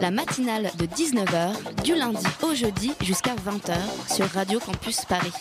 La matinale de 19h, du lundi au jeudi jusqu'à 20h sur Radio Campus Paris.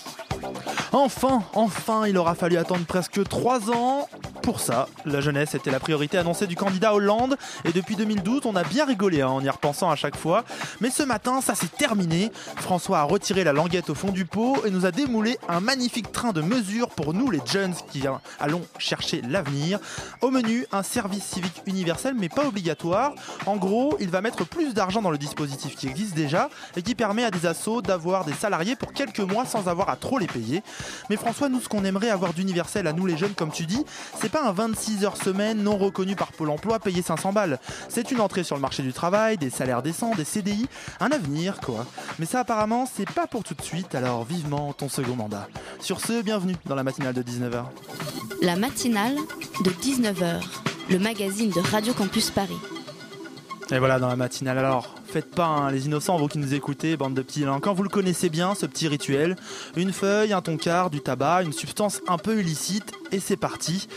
Enfin, enfin, il aura fallu attendre presque trois ans. Pour ça, la jeunesse était la priorité annoncée du candidat Hollande. Et depuis 2012, on a bien rigolé hein, en y repensant à chaque fois. Mais ce matin, ça s'est terminé. François a retiré la languette au fond du pot et nous a démoulé un magnifique train de mesures pour nous, les jeunes qui hein, allons chercher l'avenir. Au menu, un service civique universel, mais pas obligatoire. En gros, il va mettre plus d'argent dans le dispositif qui existe déjà et qui permet à des assos d'avoir des salariés pour quelques mois sans avoir à trop les payer. Mais François, nous, ce qu'on aimerait avoir d'universel à nous les jeunes, comme tu dis, c'est pas un 26 heures semaine non reconnu par Pôle emploi payé 500 balles. C'est une entrée sur le marché du travail, des salaires décents, des CDI, un avenir, quoi. Mais ça, apparemment, c'est pas pour tout de suite, alors vivement ton second mandat. Sur ce, bienvenue dans la matinale de 19h. La matinale de 19h, le magazine de Radio Campus Paris. Et voilà dans la matinale. Alors, faites pas hein, les innocents, vous qui nous écoutez, bande de petits délinquants. Vous le connaissez bien, ce petit rituel. Une feuille, un toncard, du tabac, une substance un peu illicite, et c'est parti.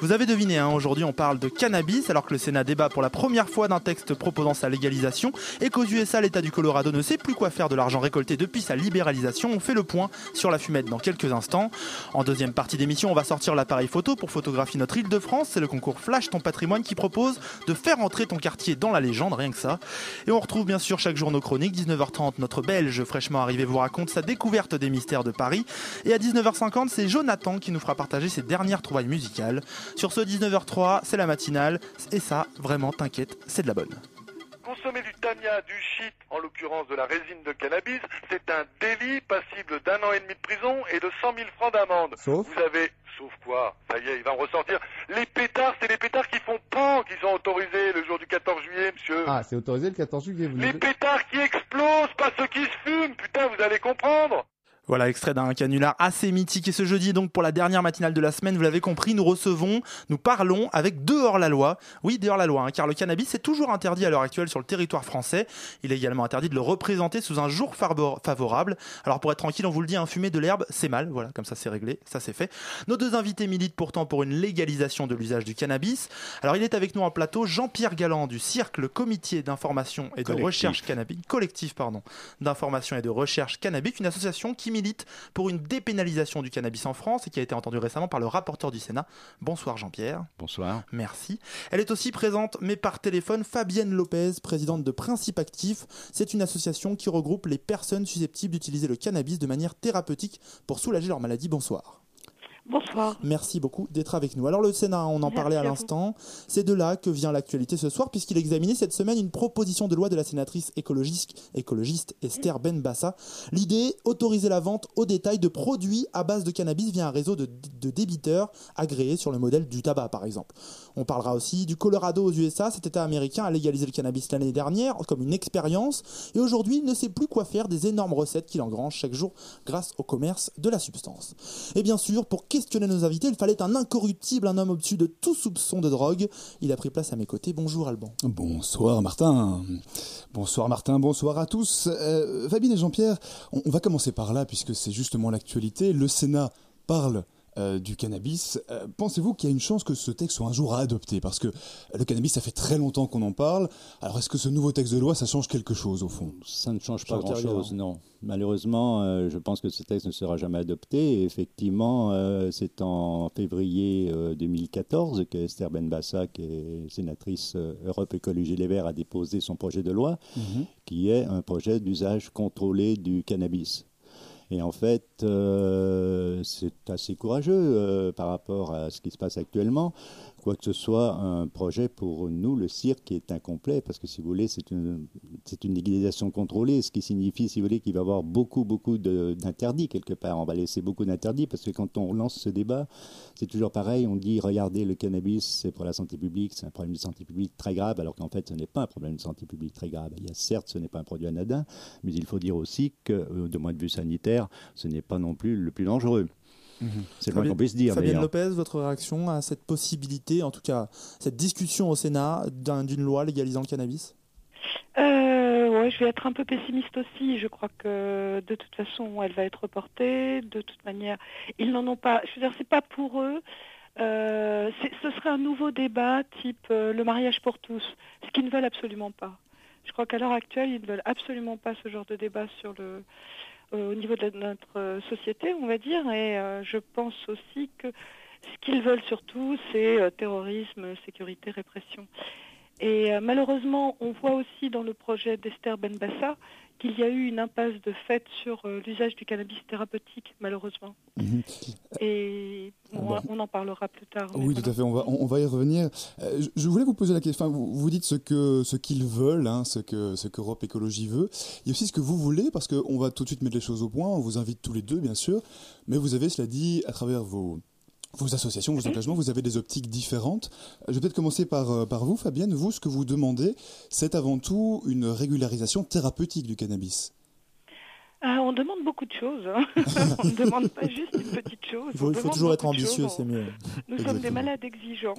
Vous avez deviné, hein, aujourd'hui on parle de cannabis alors que le Sénat débat pour la première fois d'un texte proposant sa légalisation et qu'aux USA l'État du Colorado ne sait plus quoi faire de l'argent récolté depuis sa libéralisation. On fait le point sur la fumette dans quelques instants. En deuxième partie d'émission, on va sortir l'appareil photo pour photographier notre île de France. C'est le concours Flash ton patrimoine qui propose de faire entrer ton quartier dans la légende, rien que ça. Et on retrouve bien sûr chaque jour nos chroniques. 19h30, notre Belge fraîchement arrivé vous raconte sa découverte des mystères de Paris. Et à 19h50, c'est Jonathan qui nous fera partager ses dernières trouvailles musicales. Sur ce 19h03, c'est la matinale. Et ça, vraiment, t'inquiète, c'est de la bonne. Consommer du tania, du shit, en l'occurrence de la résine de cannabis, c'est un délit passible d'un an et demi de prison et de 100 000 francs d'amende. Sauf Vous avez, sauf quoi Ça y est, il va me ressortir. Les pétards, c'est les pétards qui font pan qui sont autorisés le jour du 14 juillet, monsieur. Ah, c'est autorisé le 14 juillet. Vous les pétards qui explosent, pas ceux qui se fument. Putain, vous allez comprendre. Voilà, extrait d'un canular assez mythique. Et ce jeudi, donc, pour la dernière matinale de la semaine, vous l'avez compris, nous recevons, nous parlons avec deux hors-la-loi. Oui, des hors-la-loi, hein, car le cannabis est toujours interdit à l'heure actuelle sur le territoire français. Il est également interdit de le représenter sous un jour favor- favorable. Alors, pour être tranquille, on vous le dit, un fumer de l'herbe, c'est mal. Voilà, comme ça, c'est réglé. Ça, c'est fait. Nos deux invités militent pourtant pour une légalisation de l'usage du cannabis. Alors, il est avec nous en plateau Jean-Pierre Galland du CIRC, le comité d'information et de Collectif. recherche cannabis, collectif, pardon, d'information et de recherche cannabis, une association qui milite pour une dépénalisation du cannabis en France et qui a été entendue récemment par le rapporteur du Sénat. Bonsoir Jean-Pierre. Bonsoir. Merci. Elle est aussi présente, mais par téléphone, Fabienne Lopez, présidente de Principe Actif. C'est une association qui regroupe les personnes susceptibles d'utiliser le cannabis de manière thérapeutique pour soulager leur maladie. Bonsoir. Bonsoir. Merci beaucoup d'être avec nous. Alors le Sénat, on en Merci parlait à l'instant, c'est de là que vient l'actualité ce soir puisqu'il a examiné cette semaine une proposition de loi de la sénatrice écologiste, écologiste Esther Benbassa. L'idée, autoriser la vente au détail de produits à base de cannabis via un réseau de, de débiteurs agréés sur le modèle du tabac par exemple. On parlera aussi du Colorado aux USA, cet état américain a légalisé le cannabis l'année dernière comme une expérience et aujourd'hui ne sait plus quoi faire des énormes recettes qu'il engrange chaque jour grâce au commerce de la substance. Et bien sûr, pour questionner nos invités, il fallait un incorruptible, un homme au-dessus de tout soupçon de drogue. Il a pris place à mes côtés. Bonjour Alban. Bonsoir Martin. Bonsoir Martin, bonsoir à tous. Euh, Fabien et Jean-Pierre, on va commencer par là puisque c'est justement l'actualité. Le Sénat parle euh, du cannabis. Euh, Pensez-vous qu'il y a une chance que ce texte soit un jour à adopter Parce que le cannabis, ça fait très longtemps qu'on en parle. Alors est-ce que ce nouveau texte de loi, ça change quelque chose au fond? Ça ne change pas grand-chose, non. Malheureusement, euh, je pense que ce texte ne sera jamais adopté. Et effectivement, euh, c'est en février euh, 2014 que Esther Benbassa, qui est sénatrice euh, Europe Écologie Les Verts, a déposé son projet de loi, qui est un projet d'usage contrôlé du cannabis. Et en fait, euh, c'est assez courageux euh, par rapport à ce qui se passe actuellement. Quoi que ce soit un projet pour nous, le cirque est incomplet, parce que si vous voulez, c'est une, légalisation contrôlée, ce qui signifie, si vous voulez, qu'il va y avoir beaucoup, beaucoup d'interdits quelque part. On va laisser beaucoup d'interdits, parce que quand on lance ce débat, c'est toujours pareil, on dit, regardez, le cannabis, c'est pour la santé publique, c'est un problème de santé publique très grave, alors qu'en fait, ce n'est pas un problème de santé publique très grave. Il y a certes, ce n'est pas un produit anodin, mais il faut dire aussi que, euh, de point de vue sanitaire, ce n'est pas non plus le plus dangereux. C'est le moins qu'on puisse dire. Fabienne. Lopez, votre réaction à cette possibilité, en tout cas cette discussion au Sénat d'un- d'une loi légalisant le cannabis? Euh, ouais, je vais être un peu pessimiste aussi. Je crois que de toute façon, elle va être reportée. De toute manière, ils n'en ont pas. Je veux dire, c'est pas pour eux. Euh, ce serait un nouveau débat type euh, le mariage pour tous, ce qu'ils ne veulent absolument pas. Je crois qu'à l'heure actuelle, ils ne veulent absolument pas ce genre de débat sur le, au niveau de notre euh, société, on va dire. Et euh, je pense aussi que ce qu'ils veulent surtout, c'est euh, terrorisme, sécurité, répression. Et euh, malheureusement, on voit aussi dans le projet d'Esther Benbassa qu'il y a eu une impasse de fait sur euh, l'usage du cannabis thérapeutique, malheureusement. Mhm. Et Ah on, bon. on en parlera plus tard. Oui, voilà. tout à fait. On va, on, on va y revenir. Euh, je, voulais vous poser la question. Enfin, vous, vous dites ce qu'ils veulent, hein, ce que ce qu'Europe Écologie veut. Il y a aussi ce que vous voulez, parce qu'on va tout de suite mettre les choses au point. On vous invite tous les deux, bien sûr. Mais vous avez, cela dit, à travers vos vos associations, vos engagements, vous avez des optiques différentes. Euh, Je vais peut-être commencer par, euh, par vous, Fabienne. Vous, ce que vous demandez, c'est avant tout une régularisation thérapeutique du cannabis. Ah, on demande beaucoup de choses. hein. on ne demande pas juste une petite chose. Il faut, il toujours être ambitieux, c'est mieux. Nous sommes des malades exigeants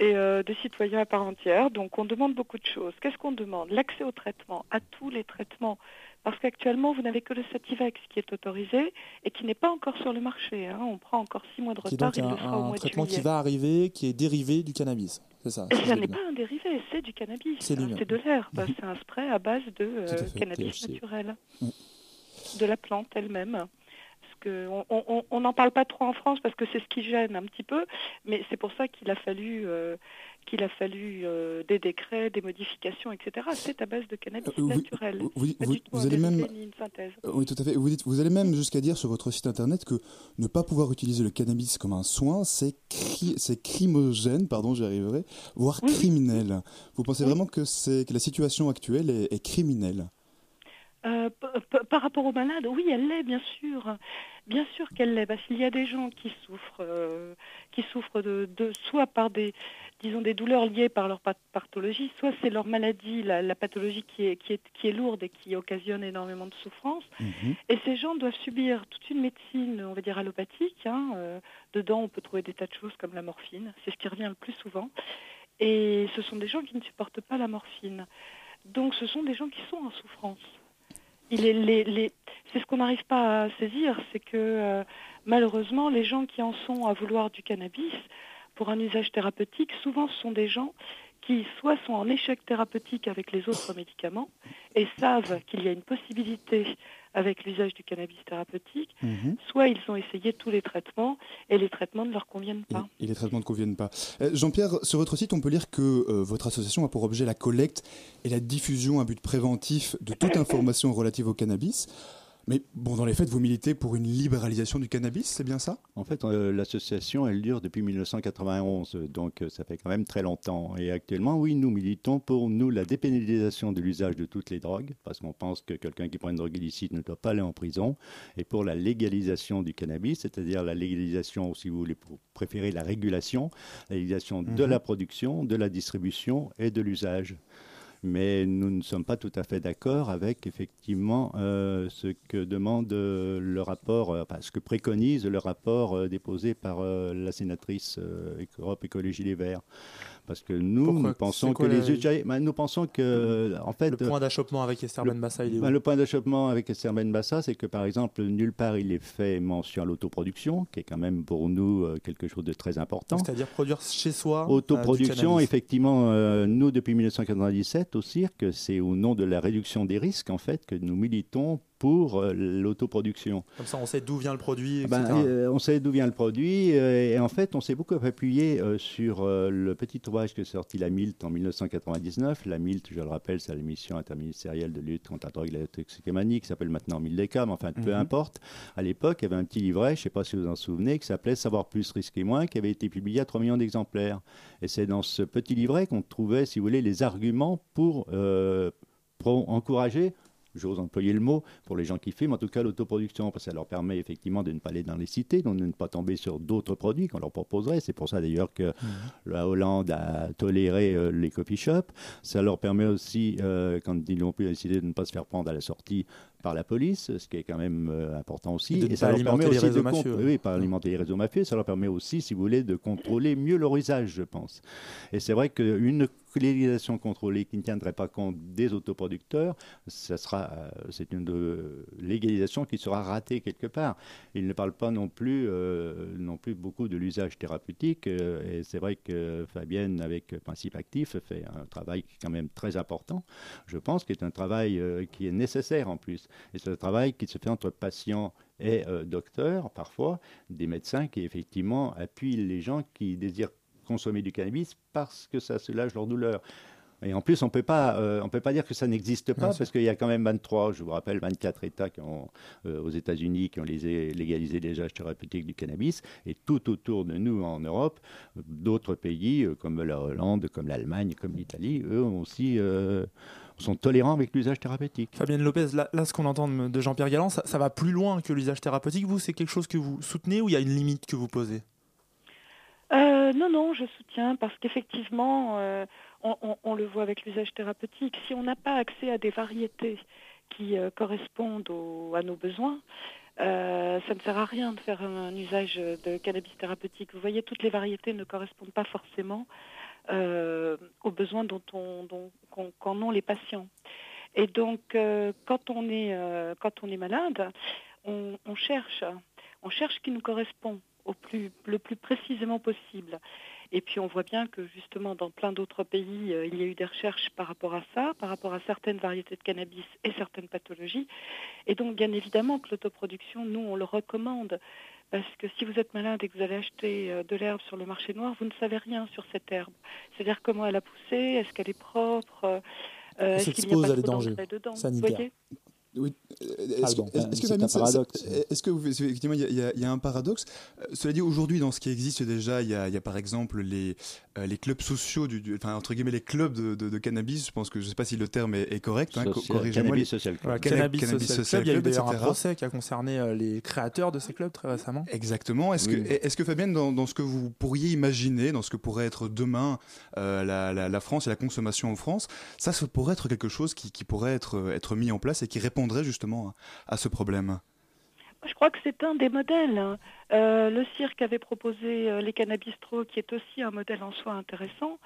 et euh, des citoyens à part entière, donc on demande beaucoup de choses. Qu'est-ce qu'on demande? L'accès au traitement, à tous les traitements. Parce qu'actuellement, vous n'avez que le Sativex qui est autorisé et qui n'est pas encore sur le marché. hein. On prend encore six mois de retard, il un, un de traitement qui va arriver, qui est dérivé du cannabis. C'est ça. Ça j'ai n'est pas un dérivé, c'est du cannabis. C'est hein. C'est de l'herbe. C'est un spray à base de euh, à cannabis THC. naturel. Mm. De la plante elle-même. Que on n'en parle pas trop en France parce que c'est ce qui gêne un petit peu, mais c'est pour ça qu'il a fallu, euh, qu'il a fallu euh, des décrets, des modifications, etc. C'est à base de cannabis Euh, vous- naturel. Vous, allez même. Euh, Oui, tout à fait. Vous, dites, vous allez même jusqu'à dire sur votre site internet que ne pas pouvoir utiliser le cannabis comme un soin, c'est cri- c'est crimogène, pardon, j'y arriverai, voire Oui. criminel. Vous pensez Oui. vraiment que, c'est que la situation actuelle est, est criminelle? Euh, par rapport aux malades, oui, elle l'est, bien sûr. Bien sûr qu'elle l'est, parce qu'il y a des gens qui souffrent, euh, qui souffrent de, de- soit par des, disons, des douleurs liées par leur path- pathologie, soit c'est leur maladie, la, la pathologie qui est, qui, est, qui est lourde et qui occasionne énormément de souffrance. Mhm. Et ces gens doivent subir toute une médecine, on va dire, allopathique. hein, euh, dedans, on peut trouver des tas de choses comme la morphine. C'est ce qui revient le plus souvent. Et ce sont des gens qui ne supportent pas la morphine. Donc, ce sont des gens qui sont en souffrance. Il est, les, les, c'est ce qu'on n'arrive pas à saisir, c'est que euh, malheureusement, les gens qui en sont à vouloir du cannabis pour un usage thérapeutique, souvent ce sont des gens qui soit sont en échec thérapeutique avec les autres médicaments et savent qu'il y a une possibilité avec l'usage du cannabis thérapeutique, Mhm. soit ils ont essayé tous les traitements et les traitements ne leur conviennent Et, pas. et les traitements ne conviennent pas. Euh, Jean-Pierre, sur votre site, on peut lire que euh, votre association a pour objet la collecte et la diffusion à but préventif de toute information relative au cannabis. Mais bon, dans les faits, vous militez pour une libéralisation du cannabis, c'est bien ça? En fait, euh, l'association, elle dure depuis 1991, donc euh, ça fait quand même très longtemps. Et actuellement, oui, nous militons pour nous la dépénalisation de l'usage de toutes les drogues, parce qu'on pense que quelqu'un qui prend une drogue illicite ne doit pas aller en prison, et pour la légalisation du cannabis, c'est-à-dire la légalisation, si vous voulez pour préférer la régulation, la légalisation de Mhm. la production, de la distribution et de l'usage. Mais nous ne sommes pas tout à fait d'accord avec effectivement euh, ce que demande euh, le rapport, euh, enfin, ce que préconise le rapport déposé par la sénatrice Europe Écologie Les Verts. Parce que nous, Pourquoi nous pensons que les ben, nous pensons que en fait Le point d'achoppement avec Esther Benbassa, il est où ben, le point d'achoppement avec Esther Benbassa, c'est que par exemple, nulle part il est fait mention à l'autoproduction, qui est quand même pour nous euh, quelque chose de très important. C'est-à-dire produire chez soi. euh, du Autoproduction, effectivement, euh, nous, depuis 1997 au cirque, c'est au nom de la réduction des risques, en fait, que nous militons pour euh, l'autoproduction. Comme ça, on sait d'où vient le produit, etc. Ben, euh, on sait d'où vient le produit euh, et en fait, on s'est beaucoup appuyé euh, sur le petit ouvrage que sorti la MILT en 1999. La MILT, je le rappelle, c'est la mission interministérielle de lutte contre la drogue et la toxicomanie qui s'appelle maintenant MILDECA, mais enfin, peu Mhm. importe. À l'époque, il y avait un petit livret, je ne sais pas si vous vous en souvenez, qui s'appelait Savoir plus, risquer moins, qui avait été publié à 3 millions d'exemplaires. Et c'est dans ce petit livret qu'on trouvait, si vous voulez, les arguments pour, pour encourager j'ose employer le mot, pour les gens qui fument, en tout cas l'autoproduction, parce que ça leur permet effectivement de ne pas aller dans les cités, donc de ne pas tomber sur d'autres produits qu'on leur proposerait. C'est pour ça d'ailleurs que la Hollande a toléré euh, les coffee shops. Ça leur permet aussi, euh, quand ils ont pu décider de ne pas se faire prendre à la sortie par la police, ce qui est quand même euh, important aussi. Et de ça leur permet aussi de mafieux. Oui, pas alimenter les réseaux mafieux. Ça leur permet aussi, si vous voulez, de contrôler mieux leur usage, je pense. Et c'est vrai qu'une légalisation contrôlée qui ne tiendrait pas compte des autoproducteurs, ça sera, euh, c'est une de- légalisation qui sera ratée quelque part. Il ne parle pas non plus, euh, non plus beaucoup de l'usage thérapeutique. euh, et c'est vrai que Fabienne, avec Principe Actif, fait un travail qui est quand même très important. Je pense qui est un travail qui est nécessaire en plus. Et c'est un travail qui se fait entre patients et euh, docteurs, parfois, des médecins qui effectivement appuient les gens qui désirent consommer du cannabis parce que ça soulage leur douleur. Et en plus, on euh, on peut pas dire que ça n'existe pas parce qu'il y a quand même 23, je vous rappelle, 24 États qui ont, euh, aux États-Unis qui ont légalisé les usages thérapeutiques du cannabis et tout autour de nous en Europe, d'autres pays euh, comme la Hollande, comme l'Allemagne, comme l'Italie, eux ont aussi sont tolérants avec l'usage thérapeutique. Fabienne Lopez, là, là, ce qu'on entend de, Jean-Pierre Galland, ça, ça va plus loin que l'usage thérapeutique. Vous, c'est quelque chose que vous soutenez ou il y a une limite que vous posez? Euh, non, non, je soutiens parce qu'effectivement, euh, on, on- on le voit avec l'usage thérapeutique. Si on n'a pas accès à des variétés qui euh, correspondent au- à nos besoins, euh, ça ne sert à rien de faire un, usage de cannabis thérapeutique. Vous voyez, toutes les variétés ne correspondent pas forcément euh, aux besoins dont on, dont, qu'en- ont les patients. Et donc, euh, quand on est euh, quand on est malade, on, cherche, on cherche ce qui nous correspond au plus, le plus précisément possible. Et puis on voit bien que justement dans plein d'autres pays, euh, il y a eu des recherches par rapport à ça, par rapport à certaines variétés de cannabis et certaines pathologies. Et donc bien évidemment que l'autoproduction, nous, on le recommande. Parce que si vous êtes malade et que vous allez acheter euh, de l'herbe sur le marché noir, vous ne savez rien sur cette herbe. C'est-à-dire comment elle a poussé, est-ce qu'elle est propre, euh, est-ce qu'il n'y a s'expose pas. Vous voyez? Oui. euh, Est-ce que, paradoxe. ça- Est-ce que vous, effectivement, il y, a- y y un paradoxe? Euh, Cela dit, aujourd'hui, dans ce qui existe déjà, il y a, il y a par exemple les, euh, les clubs sociaux, du, du- enfin entre guillemets les clubs de, de- de cannabis. Je pense que je ne sais pas si le terme est, est correct. hein, co- Social- corrigez-moi. Cannabis les- Social Club. Voilà, Canna- Cannabis, Cannabis Social, Social Club, il y a eu un procès qui a concerné euh, les créateurs de ces clubs très récemment. Exactement. Est-ce Oui. que, est-ce que Fabienne, dans, dans ce que vous pourriez imaginer, dans ce que pourrait être demain euh, la, la- la France et la consommation en France, ça, ça pourrait être quelque chose qui, qui pourrait être, être mis en place et qui répondrait justement à, ce problème. Je crois que c'est un des modèles. hein. Euh, le cirque avait proposé euh, les cannabistros, qui est aussi un modèle en soi intéressant.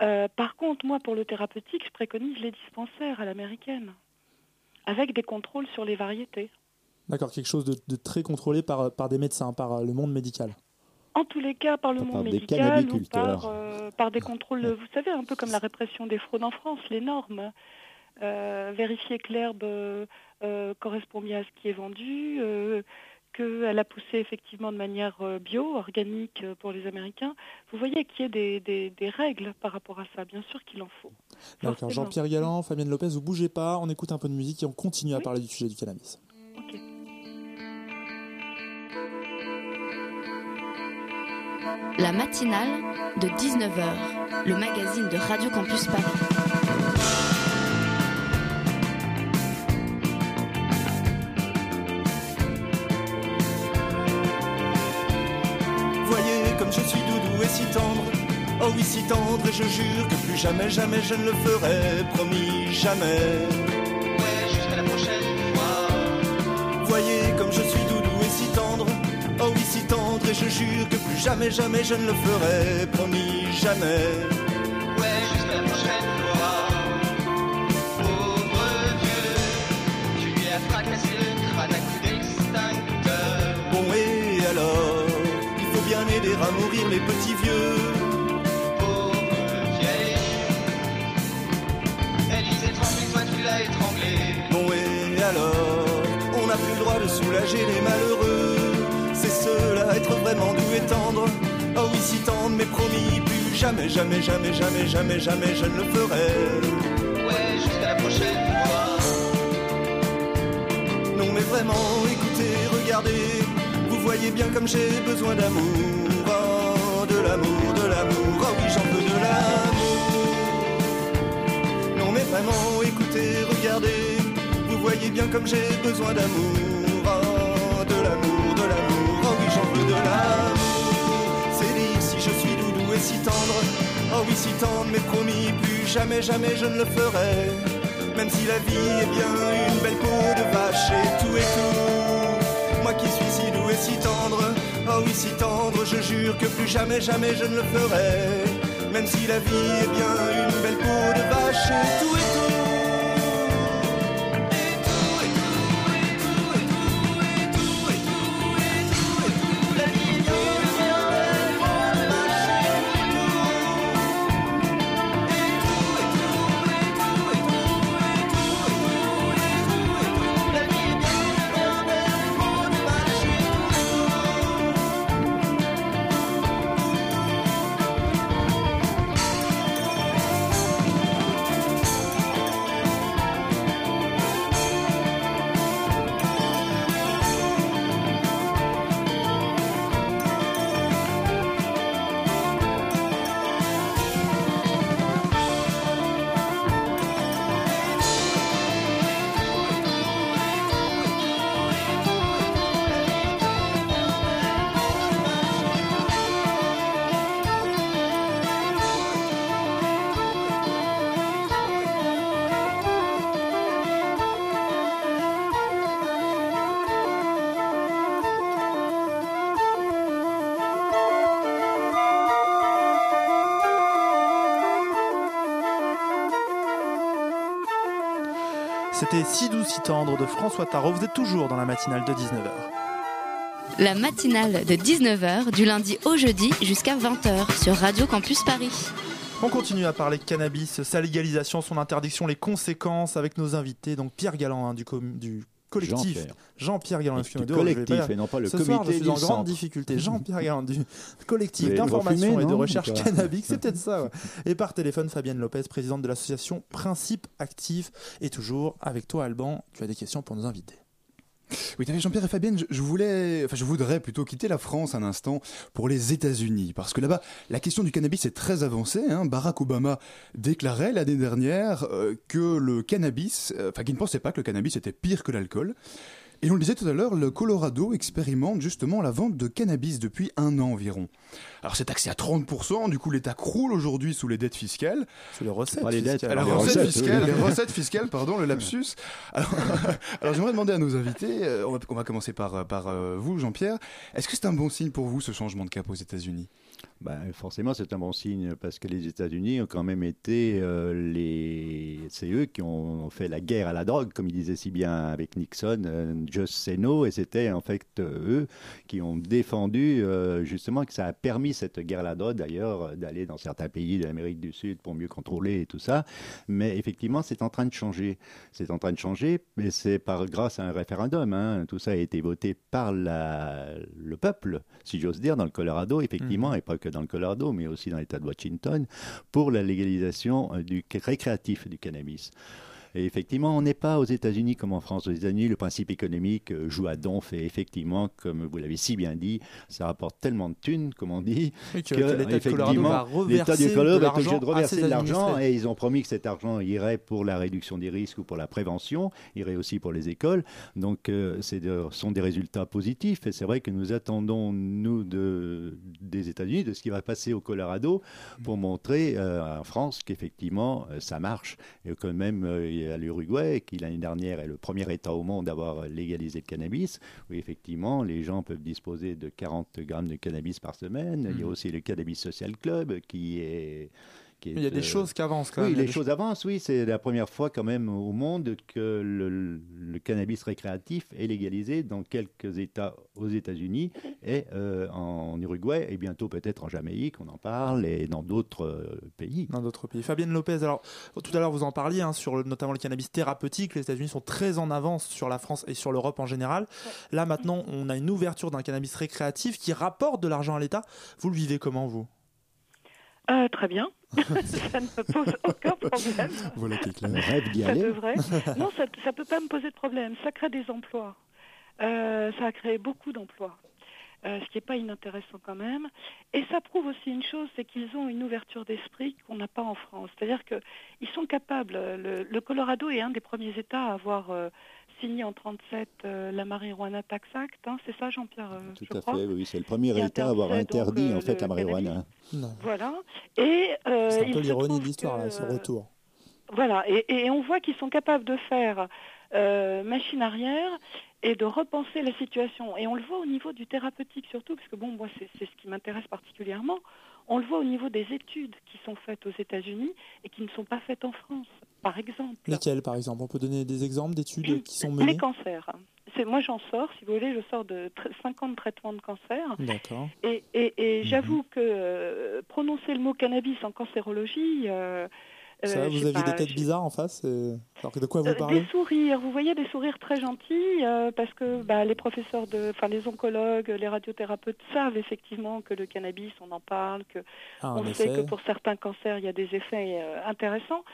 Euh, par contre, moi, pour le thérapeutique, je préconise les dispensaires à l'américaine, avec des contrôles sur les variétés. D'accord, quelque chose de, de très contrôlé par, par des médecins, par euh, le monde médical. En tous les cas, par le Par monde des médical ou euh, par des contrôles, vous savez, un peu comme la répression des fraudes en France, les normes. Euh, vérifier que l'herbe euh, euh, correspond bien à ce qui est vendu, euh, qu'elle a poussé effectivement de manière bio, organique pour les Américains. Vous voyez qu'il y a des, des- des règles par rapport à ça, bien sûr qu'il en faut. D'accord. Jean-Pierre Galland, Fabienne Lopez, vous bougez pas, on écoute un peu de musique et on continue à Oui. parler du sujet du cannabis. Ok. La matinale de 19h, le magazine de Radio Campus Paris. Oh oui, si tendre, et je jure que plus jamais, jamais je ne le ferai. Promis, jamais. Ouais, jusqu'à la prochaine fois. Voyez comme je suis doudou et si tendre. Oh oui, si tendre, et je jure que plus jamais, jamais je ne le ferai. Promis, jamais. Ouais, jusqu'à la prochaine fois. Pauvre vieux, tu lui as fracassé le crâne à coups d'extincteur. Bon, et alors? Il faut bien aider à mourir les petits vieux. De soulager les malheureux. C'est cela, être vraiment doux et tendre. Oh oui, si tendre, mais promis, plus jamais, jamais, jamais, jamais, jamais, jamais, je ne le ferai. Ouais, jusqu'à la prochaine fois. Non, mais vraiment, écoutez, regardez. Vous voyez bien comme j'ai besoin d'amour. Oh, de l'amour, de l'amour. Oh oui, j'en veux de l'amour. Non, mais vraiment, écoutez, regardez. Voyez bien comme j'ai besoin d'amour. Oh, de l'amour, de l'amour. Oh oui, j'en veux de l'amour. C'est dire si je suis doudou et si tendre. Oh oui, si tendre, mais promis, plus jamais, jamais je ne le ferai. Même si la vie est bien une belle peau de vache et tout et tout. Moi qui suis si doux et si tendre, oh oui si tendre, je jure que plus jamais, jamais je ne le ferai. Même si la vie est bien une belle peau de vache et tout et tout. C'était Si doux, si tendre de François Tarot. Vous êtes toujours dans la matinale de 19h. La matinale de 19h du lundi au jeudi jusqu'à 20h sur Radio Campus Paris. On continue à parler de cannabis, sa légalisation, son interdiction, les conséquences avec nos invités. Donc Pierre Galland hein, du, com- du collectif. Jean-Pierre. Galland, excusez-moi, je collectif et non pas le Ce soir, je comité suis du en grande difficulté. Jean-Pierre Galland du collectif d'information et de recherche cannabique. C'est peut-être ça. ouais. Et par téléphone, Fabienne Lopez, présidente de l'association Principe Actif. Et toujours avec toi, Alban, tu as des questions pour nos invités. Oui, Jean-Pierre et Fabienne, je voudrais plutôt quitter la France un instant pour les États-Unis, parce que là-bas, la question du cannabis est très avancée. hein. Barack Obama déclarait l'année dernière euh, que le cannabis, euh, enfin, qu'il ne pensait pas que le cannabis était pire que l'alcool. Et on le disait tout à l'heure, le Colorado expérimente justement la vente de cannabis depuis un an environ. Alors c'est taxé à 30%, du coup l'État croule aujourd'hui sous les dettes fiscales. Sous les recettes les dettes, Alors, les recettes recettes, fiscales, oui. les recettes fiscales, pardon, le lapsus. Alors, alors, j'aimerais demander à nos invités, euh, on, va, on va commencer par, par euh, vous, Jean-Pierre. Est-ce que c'est un bon signe pour vous ce changement de cap aux États-Unis? Ben, forcément, c'est un bon signe parce que les États-Unis ont quand même été euh, les. C'est eux qui ont fait la guerre à la drogue, comme il disait si bien avec Nixon, euh, Just Say No, et c'était en fait euh, eux qui ont défendu euh, justement que ça a permis cette guerre à la drogue d'ailleurs d'aller dans certains pays de l'Amérique du Sud pour mieux contrôler et tout ça. Mais effectivement, c'est en train de changer. C'est en train de changer, mais c'est par grâce à un référendum. hein. Tout ça a été voté par la, le peuple, si j'ose dire, dans le Colorado, effectivement, et pas que dans le Colorado, mais aussi dans l'État de Washington, pour la légalisation euh, du récréatif du cannabis. Et effectivement, on n'est pas aux États-Unis comme en France. Aux États-Unis, le principe économique euh, joue à donf et effectivement, comme vous l'avez si bien dit, ça rapporte tellement de thunes, comme on dit, que- que l'État du Colorado va être obligé de reverser de l'argent et ils ont promis que cet argent irait pour la réduction des risques ou pour la prévention, irait aussi pour les écoles. Donc, euh, de- ce sont des résultats positifs et c'est vrai que nous attendons, nous, de, des États-Unis, de ce qui va passer au Colorado pour montrer euh, en France qu'effectivement, euh, ça marche. Et quand même, euh, a l'Uruguay qui, l'année dernière, est le premier État au monde à avoir légalisé le cannabis, où effectivement, les gens peuvent disposer de 40 grammes de cannabis par semaine. Il y a Mhm. aussi le Cannabis Social Club qui est qui est, Il y a des euh, choses qui avancent quand oui, même. A les choses avancent, oui. C'est la première fois quand même au monde que le, le cannabis récréatif est légalisé dans quelques États aux États-Unis et euh, en Uruguay et bientôt peut-être en Jamaïque, on en parle, et dans d'autres euh, pays. dans d'autres pays. Fabienne Lopez, alors tout à l'heure vous en parliez hein, sur le- notamment le cannabis thérapeutique. Les États-Unis sont très en avance sur la France et sur l'Europe en général. Là maintenant, on a une ouverture d'un cannabis récréatif qui rapporte de l'argent à l'État. Vous le vivez comment vous? Euh, très bien. ça ne me pose aucun problème. Voilà qui est rêve d'y Ça aller. devrait. Non, ça ne peut pas me poser de problème. Ça crée des emplois. Euh, ça a créé beaucoup d'emplois. Euh, ce qui n'est pas inintéressant quand même. Et ça prouve aussi une chose, c'est qu'ils ont une ouverture d'esprit qu'on n'a pas en France. C'est-à-dire qu'ils sont capables. Le, le Colorado est un des premiers États à avoir euh, signé en 1937 euh, la Marijuana Tax Act. hein. c'est ça, Jean-Pierre euh, Tout je à crois fait, oui. C'est le premier État à avoir donc, interdit euh, en fait le la marijuana. Non. Voilà. Et euh, C'est un peu l'ironie de l'histoire, que, là, ce euh, retour. Voilà, et, et on voit qu'ils sont capables de faire euh, machine arrière et de repenser la situation. Et on le voit au niveau du thérapeutique surtout, parce que bon, moi, c'est ce qui m'intéresse particulièrement. On le voit au niveau des études qui sont faites aux États-Unis et qui ne sont pas faites en France, par exemple. Lesquels, par exemple? On peut donner des exemples d'études qui sont Les menées cancers. C'est moi, j'en sors. Si vous voulez, je sors de 50 traitements de cancer. D'accord. Et, et- et Mhm. j'avoue que euh, prononcer le mot cannabis en cancérologie. euh, Ça, euh, vous aviez pas, des têtes bizarres en face euh, Alors, de quoi vous euh, parlez? Des sourires, vous voyez des sourires très gentils parce que bah, les professeurs de, enfin les oncologues, les radiothérapeutes savent effectivement que le cannabis, on en parle, que Ah, on sait effet. que pour certains cancers il y a des effets intéressants.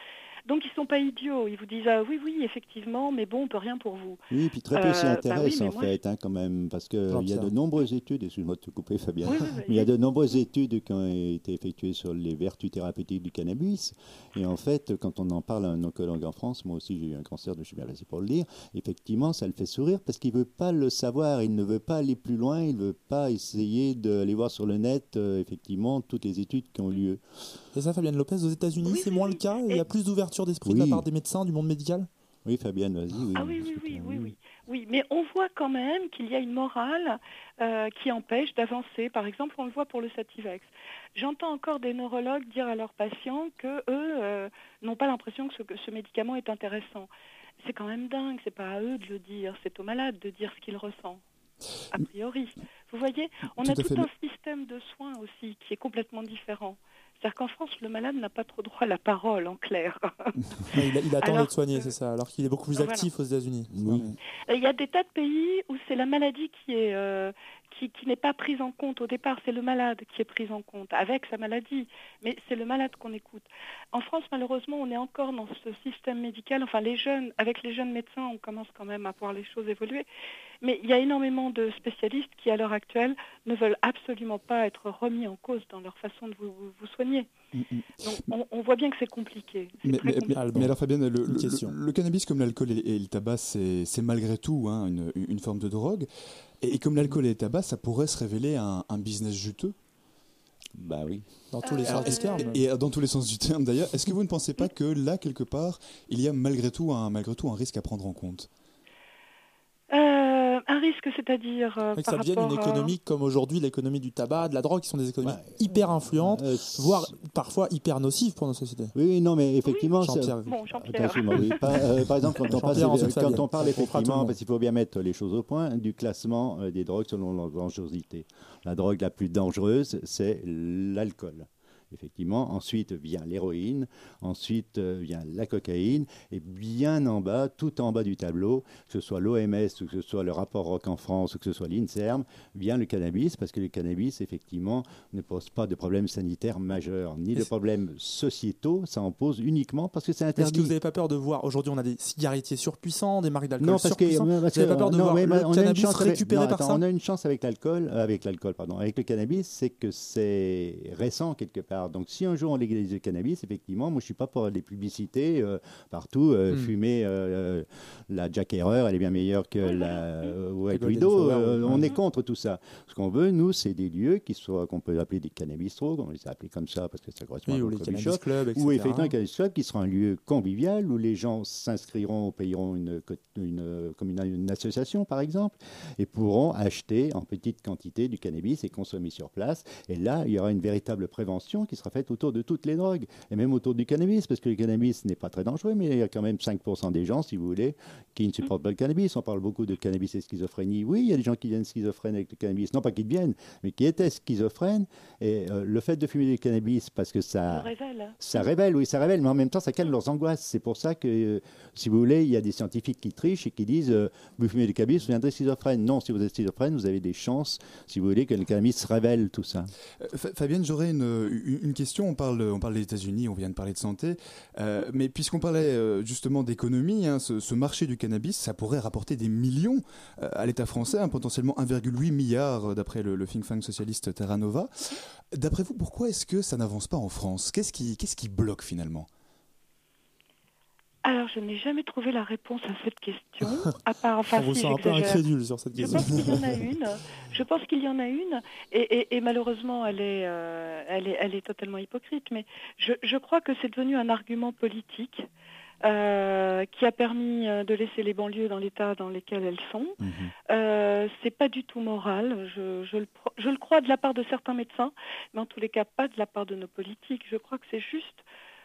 Donc ils sont pas idiots, ils vous disent ah oui oui effectivement, mais bon on peut rien pour vous. Oui, puis très peu s'y Euh, bah intéressent oui, en moi, fait, hein, quand même, parce qu'il y a de nombreuses études, excuse-moi de te couper Fabien, Oui, oui, mais il y a de nombreuses études qui ont été effectuées sur les vertus thérapeutiques du cannabis. Et en fait, quand on en parle à un oncologue en France, moi aussi j'ai eu un cancer, je suis bien placé pour le dire, effectivement ça le fait sourire parce qu'il ne veut pas le savoir, il ne veut pas aller plus loin, il ne veut pas essayer d'aller voir sur le net, euh, effectivement, toutes les études qui ont lieu. Et ça, Fabienne Lopez, aux États-Unis, Oui, c'est oui, moins oui. le cas? Il y Et- a plus d'ouverture d'esprit de la part des médecins, du monde médical? Oui, Fabienne, vas-y. Oui, Ah oui, oui, oui, oui, oui. Oui, mais on voit quand même qu'il y a une morale euh, qui empêche d'avancer. Par exemple, on le voit pour le Sativex. J'entends encore des neurologues dire à leurs patients que eux euh, n'ont pas l'impression que ce, que ce médicament est intéressant. C'est quand même dingue, c'est pas à eux de le dire, c'est au malade de dire ce qu'il ressent. A priori. Vous voyez, on Tout a tout fait, un système de soins aussi qui est complètement différent. C'est-à-dire qu'en France, le malade n'a pas trop droit à la parole, en clair. Ouais, il, il attend d'être soigné, c'est ça, alors qu'il est beaucoup plus Voilà. actif aux États-Unis. Oui. Il y a des tas de pays où c'est la maladie qui est euh, qui, n'est pas prise en compte au départ, c'est le malade qui est pris en compte avec sa maladie, mais c'est le malade qu'on écoute. En France, malheureusement, on est encore dans ce système médical. Enfin, les jeunes, avec les jeunes médecins, on commence quand même à voir les choses évoluer. Mais il y a énormément de spécialistes qui, à l'heure actuelle, ne veulent absolument pas être remis en cause dans leur façon de vous soigner. Mm, mm. Donc, on, on voit bien que c'est compliqué. Mais, très mais- compliqué. mais- mais alors Fabienne, le, le- question. le- le cannabis comme l'alcool et, et le tabac, c'est malgré tout hein, une, une forme de drogue. Et, et comme l'alcool et le tabac, ça pourrait se révéler un, un business juteux? Bah oui. Dans tous les Euh, sens du terme. et, et dans tous les sens du terme d'ailleurs, est-ce que vous ne pensez pas que là, quelque part, il y a malgré tout un, malgré tout un risque à prendre en compte? Euh, un risque, c'est-à-dire euh, ça devienne une à- économie comme aujourd'hui l'économie du tabac, de la drogue, qui sont des économies Ouais. hyper influentes, Euh, voire parfois hyper nocives pour nos sociétés. Oui, non, mais effectivement, Jean-Pierre. Bon, Jean-Pierre. Oui. Par, euh, par exemple, quand on, passe- Jean-Pierre, quand on parle effectivement, parce qu'il faut bien mettre les choses au point, du classement euh, des drogues selon leur dangerosité. La drogue la plus dangereuse, c'est l'alcool. Effectivement, ensuite vient l'héroïne, ensuite euh, vient la cocaïne, et bien en bas, tout en bas du tableau, que ce soit l'OMS, ou que ce soit le rapport Rock en France, ou que ce soit l'INSERM, vient le cannabis, parce que le cannabis, effectivement, ne pose pas de problèmes sanitaires majeurs, ni de Est-ce- problèmes sociétaux, ça en pose uniquement parce que c'est Est-ce interdit. que vous n'avez pas peur de voir Aujourd'hui, on a des cigarettiers surpuissants, des marques d'alcool Non, parce que, parce vous n'avez que- pas peur de non, voir mais le on a une chance avec- récupéré par ça On a une chance avec l'alcool, avec l'alcool, pardon, avec le cannabis, c'est que c'est récent quelque part. Donc, si un jour on légalise le cannabis, effectivement, moi je suis pas pour les publicités euh, partout. euh, Hmm. Fumer euh, la Jack Herer, elle est bien meilleure que la White Widow. Oui. on est contre tout ça. Ce qu'on veut, nous, c'est des lieux qui soient qu'on peut appeler des cannabistros, on les a appelés comme ça parce que ça correspond Oui, à ou les cannabis shop. etc. Ou effectivement un cannabis club qui sera un lieu convivial où les gens s'inscriront, payeront une, une, comme une, une association par exemple, et pourront acheter en petite quantité du cannabis et consommer sur place. Et là, il y aura une véritable prévention qui sera faite autour de toutes les drogues, et même autour du cannabis, parce que le cannabis n'est pas très dangereux, mais il y a quand même 5% des gens, si vous voulez, qui ne supportent pas le cannabis. On parle beaucoup de cannabis et schizophrénie. Oui, il y a des gens qui viennent schizophrènes avec le cannabis. Non pas qu'ils deviennent, mais qui étaient schizophrènes. Et euh, le fait de fumer du cannabis, parce que ça... Ça révèle. hein. Ça révèle, oui, ça révèle, mais en même temps, ça calme leurs angoisses. C'est pour ça que, euh, si vous voulez, il y a des scientifiques qui trichent et qui disent euh, Vous fumez du cannabis, vous deviendrez schizophrène. Non, si vous êtes schizophrène, vous avez des chances, si vous voulez, que le cannabis révèle tout ça. Euh, Fa- Fabienne, j'aurais une, une- une question. On parle, on parle des États-Unis, on vient de parler de santé, Euh, mais puisqu'on parlait euh, justement d'économie, hein, ce, marché du cannabis, ça pourrait rapporter des millions euh, à l'État français, hein, potentiellement 1,8 milliard d'après le, think tank socialiste Terra Nova. D'après vous, pourquoi est-ce que ça n'avance pas en France? Qu'est-ce qui bloque finalement? Alors, je n'ai jamais trouvé la réponse à cette question, à part, enfin, On vous si, sent un peu j'exagère. incrédule sur cette Je question. pense qu'il y en a une. Je pense qu'il y en a une, et, et- et malheureusement, elle est, euh, elle est, elle est totalement hypocrite. Mais je, je crois que c'est devenu un argument politique euh, qui a permis euh, de laisser les banlieues dans l'état dans lequel elles sont. Euh, c'est pas du tout moral. Je, je le, je le crois de la part de certains médecins, mais en tous les cas pas de la part de nos politiques. Je crois que c'est juste euh,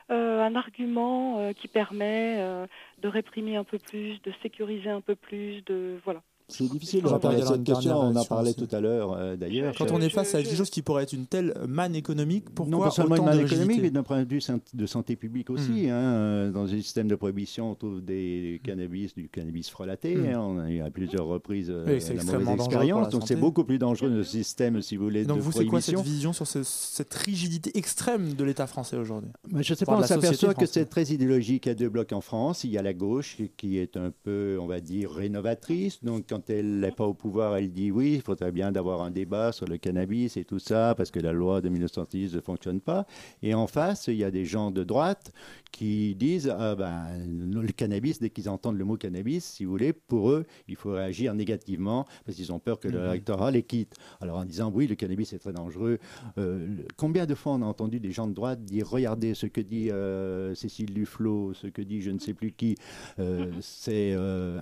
un argument euh, qui permet euh, de réprimer un peu plus, de sécuriser un peu plus, de voilà. C'est difficile de répondre à cette question. On en parlait tout à l'heure, euh, d'ailleurs. Quand on est face à quelque chose qui pourrait être une telle manne économique, pourquoi non pas seulement une autant de manne économique, mais d'un point de vue de santé publique aussi. Mm. hein, euh, dans un système de prohibition, on trouve des cannabis, du cannabis frelaté. Mm. hein, on a eu à plusieurs reprises euh, Oui, la mauvaise expérience. Donc c'est beaucoup plus dangereux le système, si vous voulez, donc de vous, c'est quoi cette prohibition. vision sur ce- cette rigidité extrême de l'État français aujourd'hui? Mais je ne sais pas, on s'aperçoit que c'est très idéologique. Il y a deux blocs en France. Il y a la gauche qui est un peu, on va dire, rénovatrice. Donc, quand elle n'est pas au pouvoir, elle dit oui, il faudrait bien d'avoir un débat sur le cannabis et tout ça, parce que la loi de 1910 ne fonctionne pas. Et en face, il y a des gens de droite qui disent ah ben, le cannabis, dès qu'ils entendent le mot cannabis, si vous voulez, pour eux, il faut réagir négativement parce qu'ils ont peur que le Mhm. les quitte. Alors en disant oui, le cannabis est très dangereux. Euh, combien de fois on a entendu des gens de droite dire regardez ce que dit euh, Cécile Duflot, ce que dit je ne sais plus qui, euh, c'est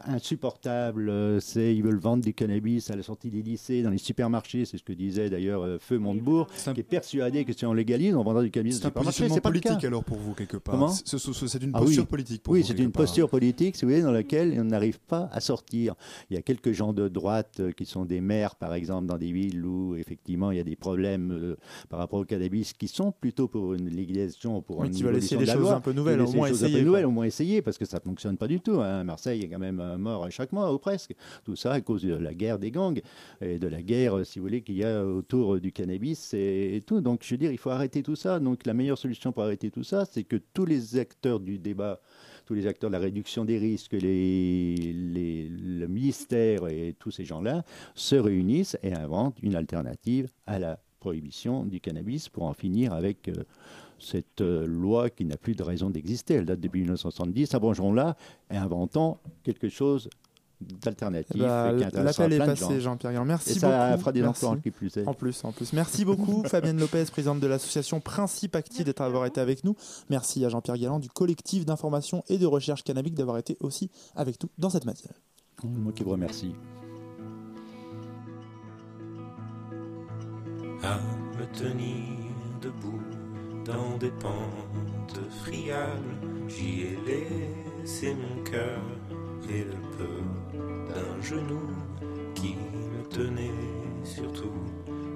insupportable. euh, Ils veulent vendre du cannabis à la sortie des lycées, dans les supermarchés. C'est ce que disait d'ailleurs euh, Feu Montebourg, qui est persuadé que si on légalise, on vendra du cannabis C'est au un supermarché. positionnement C'est pas le politique alors pour vous quelque part. C'est- une Ah posture oui. politique pour Oui, vous, c'est une part. posture politique, si vous voulez, dans laquelle on n'arrive pas à sortir. Il y a quelques gens de droite euh, qui sont des maires, par exemple, dans des villes où effectivement il y a des problèmes euh, par rapport au cannabis, qui sont plutôt pour une légalisation, pour Oui, une veulent essayer évolution des de choses loi, un peu nouvelles, veulent au essayer moins des choses un peu essayer, nouvelles, au moins essayer, parce que ça ne fonctionne pas du tout. hein. Marseille, il y a quand même un mort chaque mois, ou presque. Tout ça à cause de la guerre des gangs et de la guerre, si vous voulez, qu'il y a autour du cannabis et, tout. Donc, je veux dire, il faut arrêter tout ça. Donc, la meilleure solution pour arrêter tout ça, c'est que tous les acteurs du débat, tous les acteurs de la réduction des risques, les, les- le ministère et tous ces gens-là se réunissent et inventent une alternative à la prohibition du cannabis pour en finir avec euh, cette euh, loi qui n'a plus de raison d'exister. Elle date depuis 1970. Abrangeons-la et inventons quelque chose qui intéressera L'appel est passé. Jean-Pierre Guérin. Merci Et ça beaucoup. fera des Merci. emplois qui plus est. En plus, en plus. Merci beaucoup, Fabienne Lopez, présidente de l'association Principe Actif, d'être avoir été avec nous. Merci à Jean-Pierre Galland du collectif d'information et de recherche cannabique d'avoir été aussi avec nous dans cette matinale. Moi qui vous remercie. à me tenir debout dans des pentes friables. J'y ai laissé mon cœur le peu d'un genou qui me tenait surtout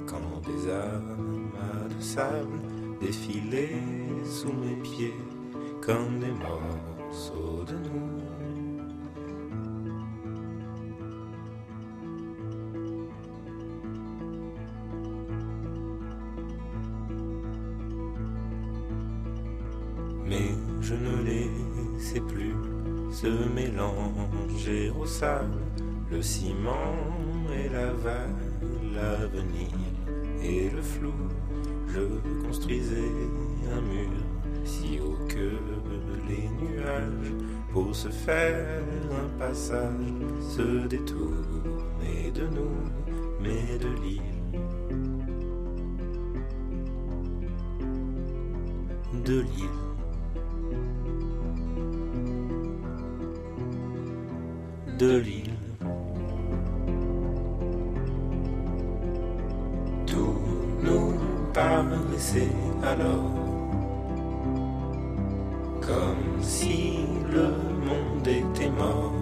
quand des amas de sable défilaient sous mes pieds comme des morceaux de nous. mais je ne laissais plus se mélanger au sable, le ciment et la vague, l'avenir et le flou. Je construisais un mur si haut que les nuages pour se faire un passage, se détourner de nous, mais de l'île. De l'île. De l'île. Tout nous paraissait alors Comme si le monde était mort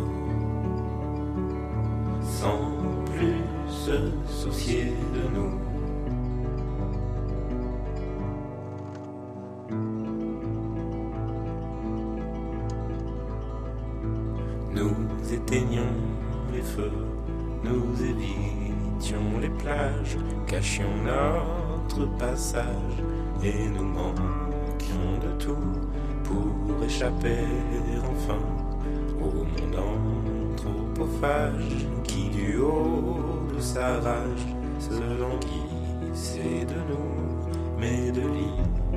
Sans plus se soucier de nous passage et nous manquions de tout pour échapper enfin au monde anthropophage qui du haut de sa rage se languissait de nous, mais de l'île.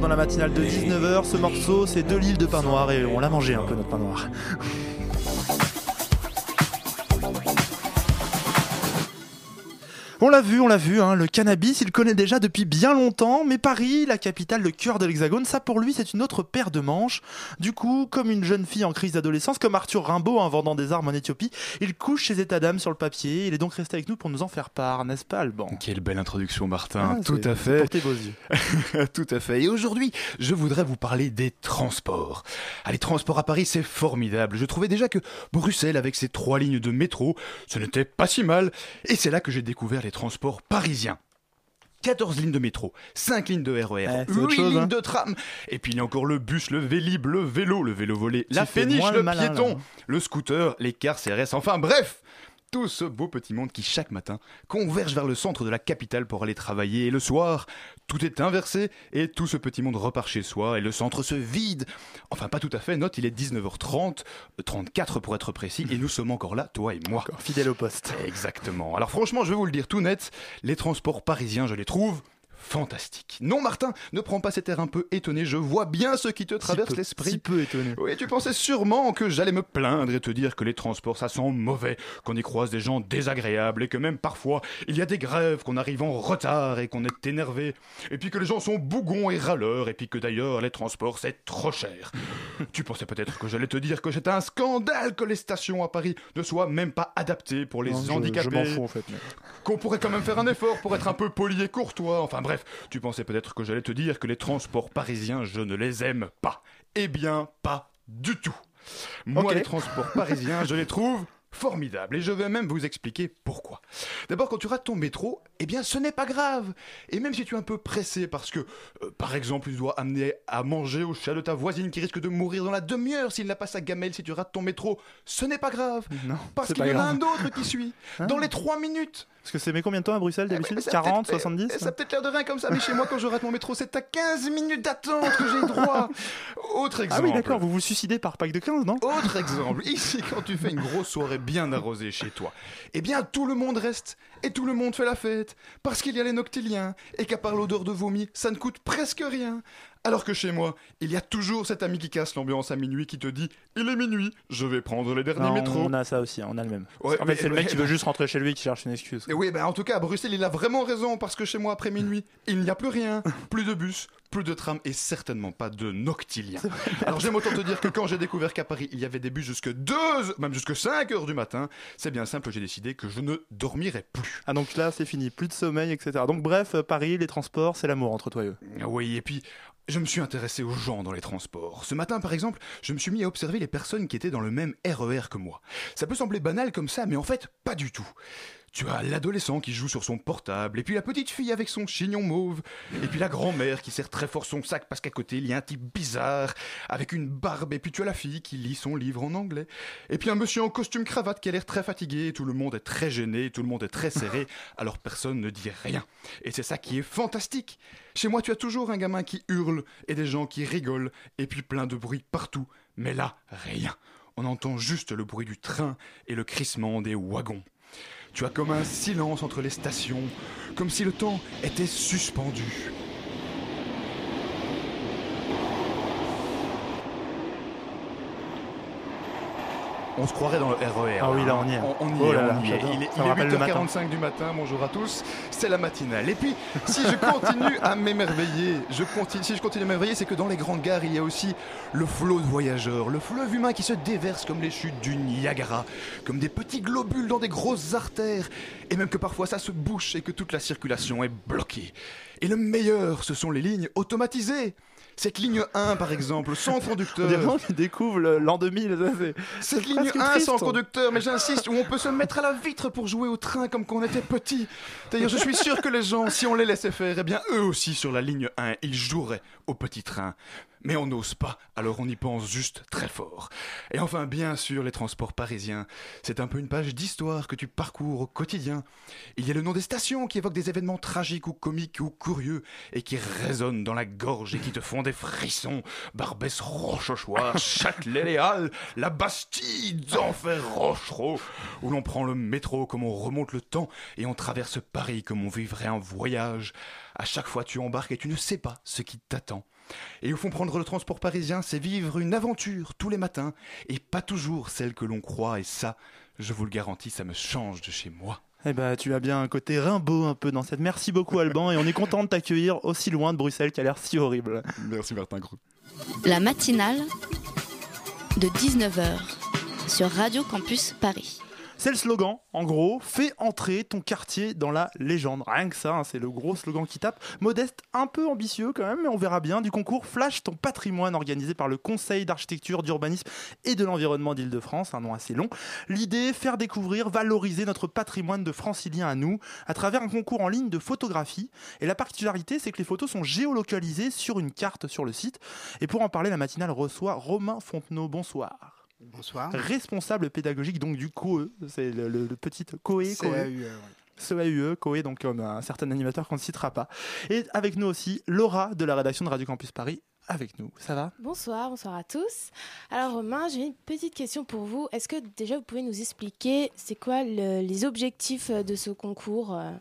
Dans la matinale de 19h, ce morceau c'est de l'île de pain noir et on l'a mangé un peu notre pain noir. On l'a vu, on l'a vu, hein, le cannabis, il connaît déjà depuis bien longtemps, mais Paris, la capitale, le cœur de l'Hexagone, ça pour lui c'est une autre paire de manches. Du coup, comme une jeune fille en crise d'adolescence, comme Arthur Rimbaud en vendant des armes en Éthiopie, il couche ses états d'âme sur le papier. Il est donc resté avec nous pour nous en faire part, n'est-ce pas Alban? Quelle belle introduction, Martin. Ah, Tout à fait. tes beaux yeux. Tout à fait. Et aujourd'hui, je voudrais vous parler des transports. Ah, les transports à Paris, c'est formidable. Je trouvais déjà que Bruxelles, avec ses trois lignes de métro, ce n'était pas si mal. Et c'est là que j'ai découvert les transports parisiens. 14 lignes de métro, 5 lignes de RER, Eh, c'est 8 autre chose, lignes hein. de tram, et puis il y a encore le bus, le vélib, le vélo, le vélo volé, la péniche, le le malin, piéton, là. le scooter, les cars CRS, enfin bref tout ce beau petit monde qui chaque matin converge vers le centre de la capitale pour aller travailler et le soir, tout est inversé et tout ce petit monde repart chez soi et le centre se vide. Enfin pas tout à fait, note il est 19h30, euh, 34 pour être précis et nous sommes encore là, toi et moi. Fidèle au poste. Exactement. Alors franchement, je vais vous le dire tout net, les transports parisiens, je les trouve fantastiques. Non Martin, ne prends pas cet air un peu étonné, je vois bien ce qui te traverse l'esprit. si peu étonné. Oui, tu pensais sûrement que j'allais me plaindre et te dire que les transports ça sent mauvais, qu'on y croise des gens désagréables et que même parfois il y a des grèves, qu'on arrive en retard et qu'on est énervé, et puis que les gens sont bougons et râleurs, et puis que d'ailleurs les transports c'est trop cher. tu pensais peut-être que j'allais te dire que c'est un scandale que les stations à Paris ne soient même pas adaptées pour les Non, je- je handicapés. m'en fous, en fait, mais- Qu'on pourrait quand même faire un effort pour être un peu poli et courtois. Enfin bref, tu pensais peut-être que j'allais te dire que les transports parisiens, je ne les aime pas. Eh bien, pas du tout. Moi, les transports parisiens, je les trouve formidables. Et je vais même vous expliquer pourquoi. D'abord, quand tu rates ton métro, eh bien, ce n'est pas grave. Et même si tu es un peu pressé parce que, euh, par exemple, tu dois amener à manger au chat de ta voisine qui risque de mourir dans la demi-heure s'il n'a pas sa gamelle si tu rates ton métro, ce n'est pas grave. Non, Parce qu'il y en a un autre qui suit. Hein Dans les trois minutes. Parce que c'est mais combien de temps à Bruxelles d'habitude Mais ça 40, peut-être- 70 Ça a peut-être l'air de rien comme ça, mais chez moi, quand je rate mon métro, c'est à 15 minutes d'attente que j'ai droit. Autre Ah exemple. oui, d'accord, vous vous suicidez par pack de 15, non? Autre exemple, ici quand tu fais une grosse soirée bien arrosée chez toi, eh bien tout le monde reste et tout le monde fait la fête parce qu'il y a les noctiliens et qu'à part l'odeur de vomi, ça ne coûte presque rien. Alors que chez moi, il y a toujours cet ami qui casse l'ambiance à minuit qui te dit Il est minuit, je vais prendre les derniers Non, métros. On a ça aussi, on a le même. Ouais, en mais- fait, c'est le mec qui veut juste rentrer chez lui et qui cherche une excuse. Et oui, ben en tout cas, à Bruxelles, il a vraiment raison parce que chez moi, après minuit, il n'y a plus rien, plus de bus, plus de tram et certainement pas de noctilien. Alors j'aime autant te dire que quand j'ai découvert qu'à Paris, il y avait des bus jusque 2, même jusque 5 heures du matin, c'est bien simple, j'ai décidé que je ne dormirai plus. Ah donc là, c'est fini, plus de sommeil, etc. Donc bref, euh, Paris, les transports, c'est l'amour entre toi et eux. Ah Oui, et puis je me suis intéressé aux gens dans les transports. Ce matin, par exemple, je me suis mis à observer les personnes qui étaient dans le même RER que moi. Ça peut sembler banal comme ça, mais en fait, pas du tout. Tu as l'adolescent qui joue sur son portable, et puis la petite fille avec son chignon mauve, et puis la grand-mère qui serre très fort son sac parce qu'à côté il y a un type bizarre avec une barbe, et puis tu as la fille qui lit son livre en anglais, et puis un monsieur en costume cravate qui a l'air très fatigué, et tout le monde est très gêné, tout le monde est très serré, alors personne ne dit rien. Et c'est ça qui est fantastique. Chez moi, tu as toujours un gamin qui hurle, et des gens qui rigolent, et puis plein de bruit partout, mais là, rien. On entend juste le bruit du train et le crissement des wagons. Tu as comme un silence entre les stations, comme si le temps était suspendu. On se croirait dans le RER. Ah oui, là, on y est. On, on y Oh est, là là, on y est. Il est, il me est rappelle le matin. 8h45 du matin, bonjour à tous, c'est la matinale. Et puis, si je continue à m'émerveiller, je continue, si je continue à m'émerveiller, c'est que dans les grandes gares, il y a aussi le flot de voyageurs, le fleuve humain qui se déverse comme les chutes du Niagara, comme des petits globules dans des grosses artères, et même que parfois ça se bouche et que toute la circulation est bloquée. Et le meilleur, ce sont les lignes automatisées. Cette ligne 1, par exemple, sans conducteur. On dirait vraiment qu'ils découvrent l'an 2000. ça, c'est- Cette ligne presque 1 triste. sans conducteur, mais j'insiste, où on peut se mettre à la vitre pour jouer au train comme quand on était petit. D'ailleurs, je suis sûr que les gens, si on les laissait faire, eh bien, eux aussi, sur la ligne 1, ils joueraient au petit train. Mais on n'ose pas, alors on y pense juste très fort. Et enfin, bien sûr, les transports parisiens. C'est un peu une page d'histoire que tu parcours au quotidien. Il y a le nom des stations qui évoquent des événements tragiques ou comiques ou curieux et qui résonnent dans la gorge et qui te font des frissons. Barbès, Rochechouart, Châtelet-les-Halles, la Bastille, d'Enfer, Rochereau, où l'on prend le métro comme on remonte le temps et on traverse Paris comme on vivrait un voyage. À chaque fois, tu embarques et tu ne sais pas ce qui t'attend. Et au fond, prendre le transport parisien, c'est vivre une aventure tous les matins, et pas toujours celle que l'on croit, et ça, je vous le garantis, ça me change de chez moi. Eh ben, tu as bien un côté Rimbaud un peu dans cette. Merci beaucoup, Alban, et on est content de t'accueillir aussi loin de Bruxelles qui a l'air si horrible. Merci, Martin Gros. La matinale de 19h sur Radio Campus Paris. C'est le slogan, en gros, fais entrer ton quartier dans la légende. Rien que ça, hein, c'est le gros slogan qui tape. Modeste, un peu ambitieux quand même, mais on verra bien. Du concours Flash ton patrimoine organisé par le Conseil d'architecture, d'urbanisme et de l'environnement d'Île-de-France, un nom assez long. L'idée, faire découvrir, valoriser notre patrimoine de francilien à nous à travers un concours en ligne de photographie. Et la particularité, c'est que les photos sont géolocalisées sur une carte sur le site. Et pour en parler, la matinale reçoit Romain Fontenot. Bonsoir. Bonsoir. Responsable pédagogique donc du COE, c'est le, le- le petit COE. CAUE. CAUE, COE, donc comme un certain animateur qu'on ne citera pas. Et avec nous aussi Laura de la rédaction de Radio Campus Paris. Avec nous, ça va? Bonsoir, bonsoir à tous. Alors Romain, j'ai une petite question pour vous. Est-ce que déjà vous pouvez nous expliquer c'est quoi le- les objectifs de ce concours euh?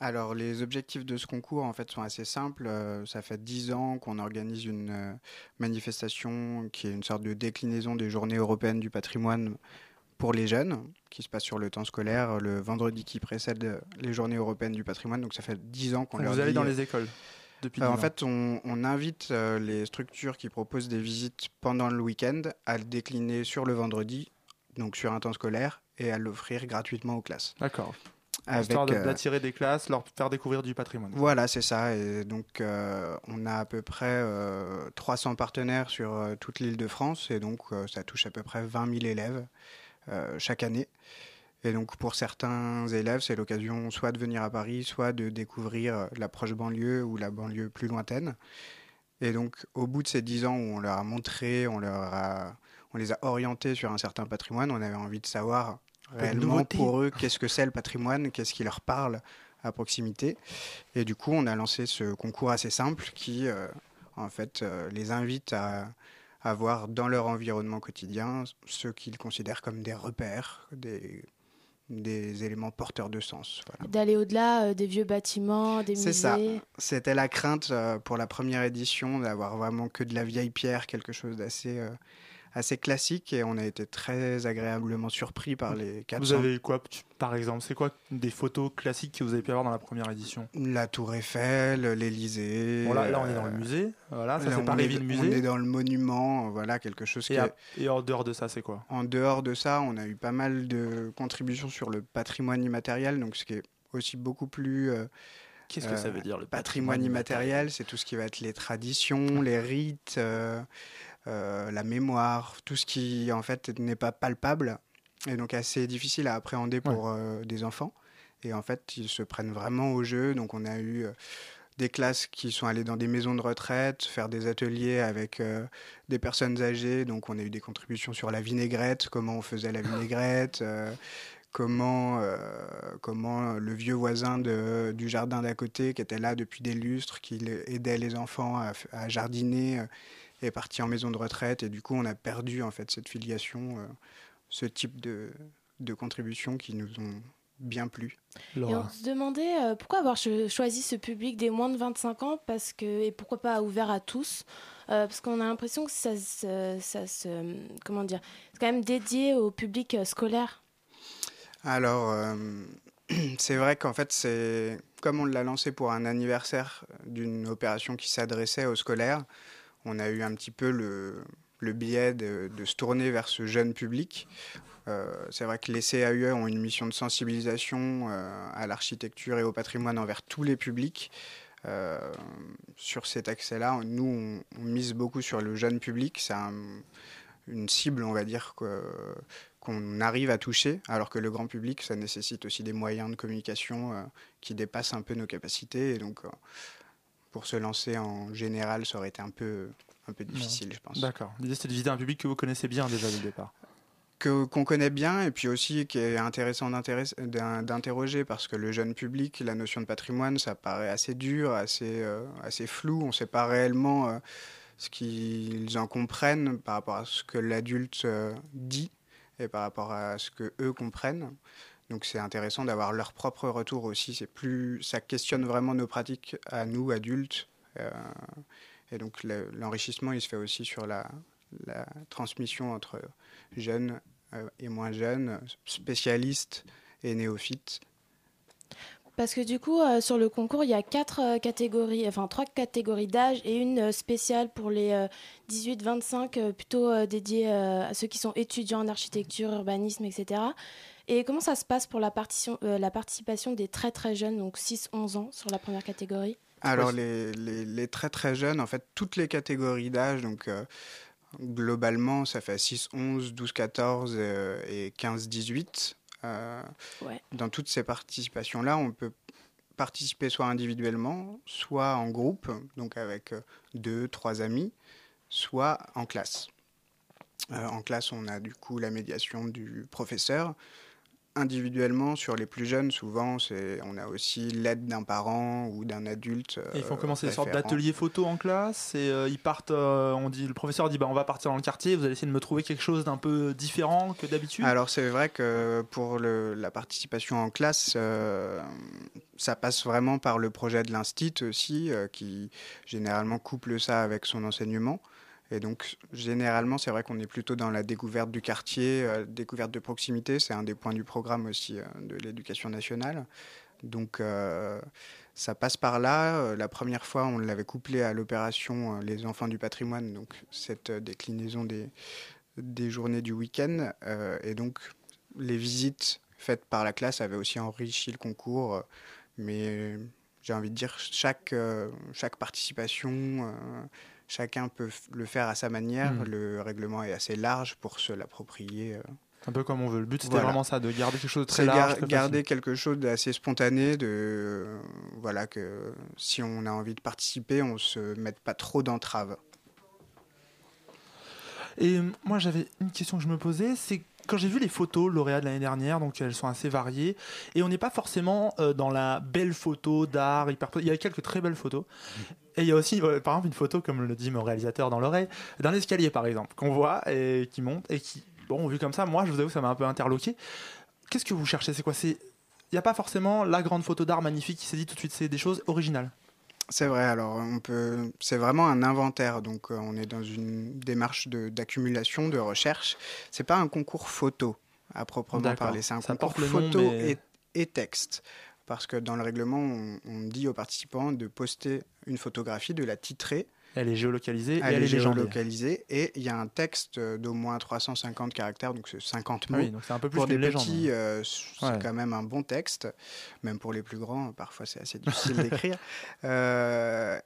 Alors, les objectifs de ce concours, en fait, sont assez simples. Euh, ça fait dix ans qu'on organise une euh, manifestation qui est une sorte de déclinaison des Journées européennes du patrimoine pour les jeunes, qui se passe sur le temps scolaire, le vendredi qui précède les Journées européennes du patrimoine. Donc, ça fait dix ans qu'on leur Vous allez dit, dans euh, les écoles depuis Euh, 10 en fait, on, on invite les structures qui proposent des visites pendant le week-end à le décliner sur le vendredi, donc sur un temps scolaire, et à l'offrir gratuitement aux classes. D'accord. Avec, Histoire euh, d'attirer des classes, leur faire découvrir du patrimoine. Voilà, c'est ça. Et donc, euh, on a à peu près euh, 300 partenaires sur euh, toute l'île de France. Et donc, euh, ça touche à peu près 20 000 élèves euh, chaque année. Et donc, pour certains élèves, c'est l'occasion soit de venir à Paris, soit de découvrir euh, la proche banlieue ou la banlieue plus lointaine. Et donc, au bout de ces 10 ans où on leur a montré, on, leur a, on les a orientés sur un certain patrimoine, on avait envie de savoir réellement pour eux qu'est-ce que c'est le patrimoine, qu'est-ce qui leur parle à proximité. Et du coup, on a lancé ce concours assez simple qui, euh, en fait, euh, les invite à, à voir dans leur environnement quotidien ce qu'ils considèrent comme des repères, des, des éléments porteurs de sens. Voilà. D'aller au-delà euh, des vieux bâtiments, des musées. C'est ça. C'était la crainte euh, pour la première édition d'avoir vraiment que de la vieille pierre, quelque chose d'assez euh, assez classique. Et on a été très agréablement surpris par les 400. Vous avez eu quoi, tu- par exemple C'est quoi des photos classiques que vous avez pu avoir dans la première édition? La Tour Eiffel, l'Élysée. Bon, là, là, on est dans euh, le musée. Voilà, ça là, c'est on Paris est- Ville On Musée. est dans le monument, voilà, quelque chose qui Et, est- à- et en dehors de ça, c'est quoi? En dehors de ça, on a eu pas mal de contributions sur le patrimoine immatériel, donc ce qui est aussi beaucoup plus. euh, Qu'est-ce que ça veut dire, le patrimoine patrimoine immatériel? C'est tout ce qui va être les traditions, les rites, euh, euh, la mémoire, tout ce qui en fait n'est pas palpable et donc assez difficile à appréhender pour euh, des enfants. Et en fait, ils se prennent vraiment au jeu. Donc on a eu euh, des classes qui sont allées dans des maisons de retraite, faire des ateliers avec euh, des personnes âgées. Donc on a eu des contributions sur la vinaigrette, comment on faisait la vinaigrette, euh, comment, euh, comment le vieux voisin de- du jardin d'à côté, qui était là depuis des lustres, qui aidait les enfants à, jardiner, euh, est parti en maison de retraite. Et du coup, on a perdu en fait cette filiation, euh, ce type de, de contributions qui nous ont bien plu. Et on se demandait euh, pourquoi avoir cho- choisi ce public des moins de 25 ans? Parce que, et pourquoi pas ouvert à tous? Euh, Parce qu'on a l'impression que ça, se- ça se. Comment dire C'est quand même dédié au public euh, scolaire. Alors, euh, c'est vrai qu'en fait, c'est comme on l'a lancé pour un anniversaire d'une opération qui s'adressait aux scolaires, on a eu un petit peu le, biais de, se tourner vers ce jeune public. Euh, c'est vrai que les CAUE ont une mission de sensibilisation euh, à l'architecture et au patrimoine envers tous les publics. Euh, sur cet accès-là, nous, on, mise beaucoup sur le jeune public. C'est un- une cible, on va dire, qu'on arrive à toucher, alors que le grand public, ça nécessite aussi des moyens de communication qui dépassent un peu nos capacités. Pour se lancer en général, ça aurait été un peu, un peu difficile, je pense. D'accord. L'idée c'était de viser un public que vous connaissez bien déjà dès le départ. que qu'on connaît bien et puis aussi qui est intéressant d'interroger parce que le jeune public, la notion de patrimoine, ça paraît assez dur, assez, euh, assez flou. On ne sait pas réellement euh, ce qu'ils en comprennent par rapport à ce que l'adulte euh, dit et par rapport à ce que eux comprennent. Donc c'est intéressant d'avoir leur propre retour aussi. C'est plus, ça questionne vraiment nos pratiques à nous adultes. Euh, et donc le- l'enrichissement, il se fait aussi sur la, transmission entre jeunes euh, et moins jeunes, spécialistes et néophytes. Parce que du coup, euh, sur le concours, il y a quatre catégories, enfin trois catégories d'âge et une spéciale pour les euh, 18-25, euh, plutôt dédiée à ceux qui sont étudiants en architecture, urbanisme, etc. Et comment ça se passe pour la, partition- euh, la participation des très très jeunes, donc 6-11 ans sur la première catégorie? Alors les, les- les très très jeunes, en fait, toutes les catégories d'âge, donc euh, globalement, ça fait 6, 11, 12, 14 euh, et 15, 18. Euh, Ouais. Dans toutes ces participations-là, on peut participer soit individuellement, soit en groupe, donc avec euh, deux, trois amis, soit en classe. Euh, en classe, on a du coup la médiation du professeur. Individuellement, sur les plus jeunes, souvent, c'est, on a aussi l'aide d'un parent ou d'un adulte. Et ils font euh, commencer des sortes d'ateliers photo en classe et euh, ils partent. euh, on dit, le professeur dit bah, on va partir dans le quartier. Vous allez essayer de me trouver quelque chose d'un peu différent que d'habitude? Alors c'est vrai que pour le- la participation en classe, ça passe vraiment par le projet de l'Instit aussi, qui généralement couple ça avec son enseignement. Et donc généralement c'est vrai qu'on est plutôt dans la découverte du quartier, euh, découverte de proximité, c'est un des points du programme aussi euh, de l'éducation nationale. Donc euh, ça passe par là. Euh, La première fois, on l'avait couplé à l'opération Les Enfants du patrimoine, donc cette déclinaison des, des journées du week-end. Et donc, les visites faites par la classe avaient aussi enrichi le concours. mais j'ai envie de dire, chaque, chaque participation, chacun peut le faire à sa manière. Mhm. Le règlement est assez large pour se l'approprier. euh. Un peu comme on veut. Le but c'était Voilà. vraiment ça, de garder quelque chose de très gar- large. très garder facile. quelque chose d'assez spontané, de euh, voilà que si on a envie de participer, on se mette pas trop d'entraves. Et moi j'avais une question que je me posais, c'est quand j'ai vu les photos lauréats de l'année dernière, donc elles sont assez variées, et on n'est pas forcément euh, dans la belle photo d'art hyper. Il y a quelques très belles photos. Et il y a aussi, euh, par exemple, une photo, comme le dit mon réalisateur dans l'oreille, d'un escalier, par exemple, qu'on voit et qui monte et qui, bon, vu comme ça, moi, je vous avoue, ça m'a un peu interloqué. Qu'est-ce que vous cherchez? C'est quoi? C'est il n'y a pas forcément la grande photo d'art magnifique qui s'est dit tout de suite. C'est des choses originales. C'est vrai, alors on peut, c'est vraiment un inventaire, donc euh, on est dans une démarche de- d'accumulation, de, recherche. C'est pas un concours photo à proprement parler, c'est un Ça concours nom, photo mais- et, et texte. Parce que dans le règlement, on, on dit aux participants de poster une photographie, de la titrer. Elle est géolocalisée et Elle, elle est géolocalisée et il y a un texte d'au moins 350 caractères, donc c'est 50 Ah mots. oui, donc c'est un peu plus pour des qu'une légende, petits, hein. euh, c'est Ouais. quand même un bon texte, même pour les plus grands, parfois c'est assez difficile d'écrire. Euh,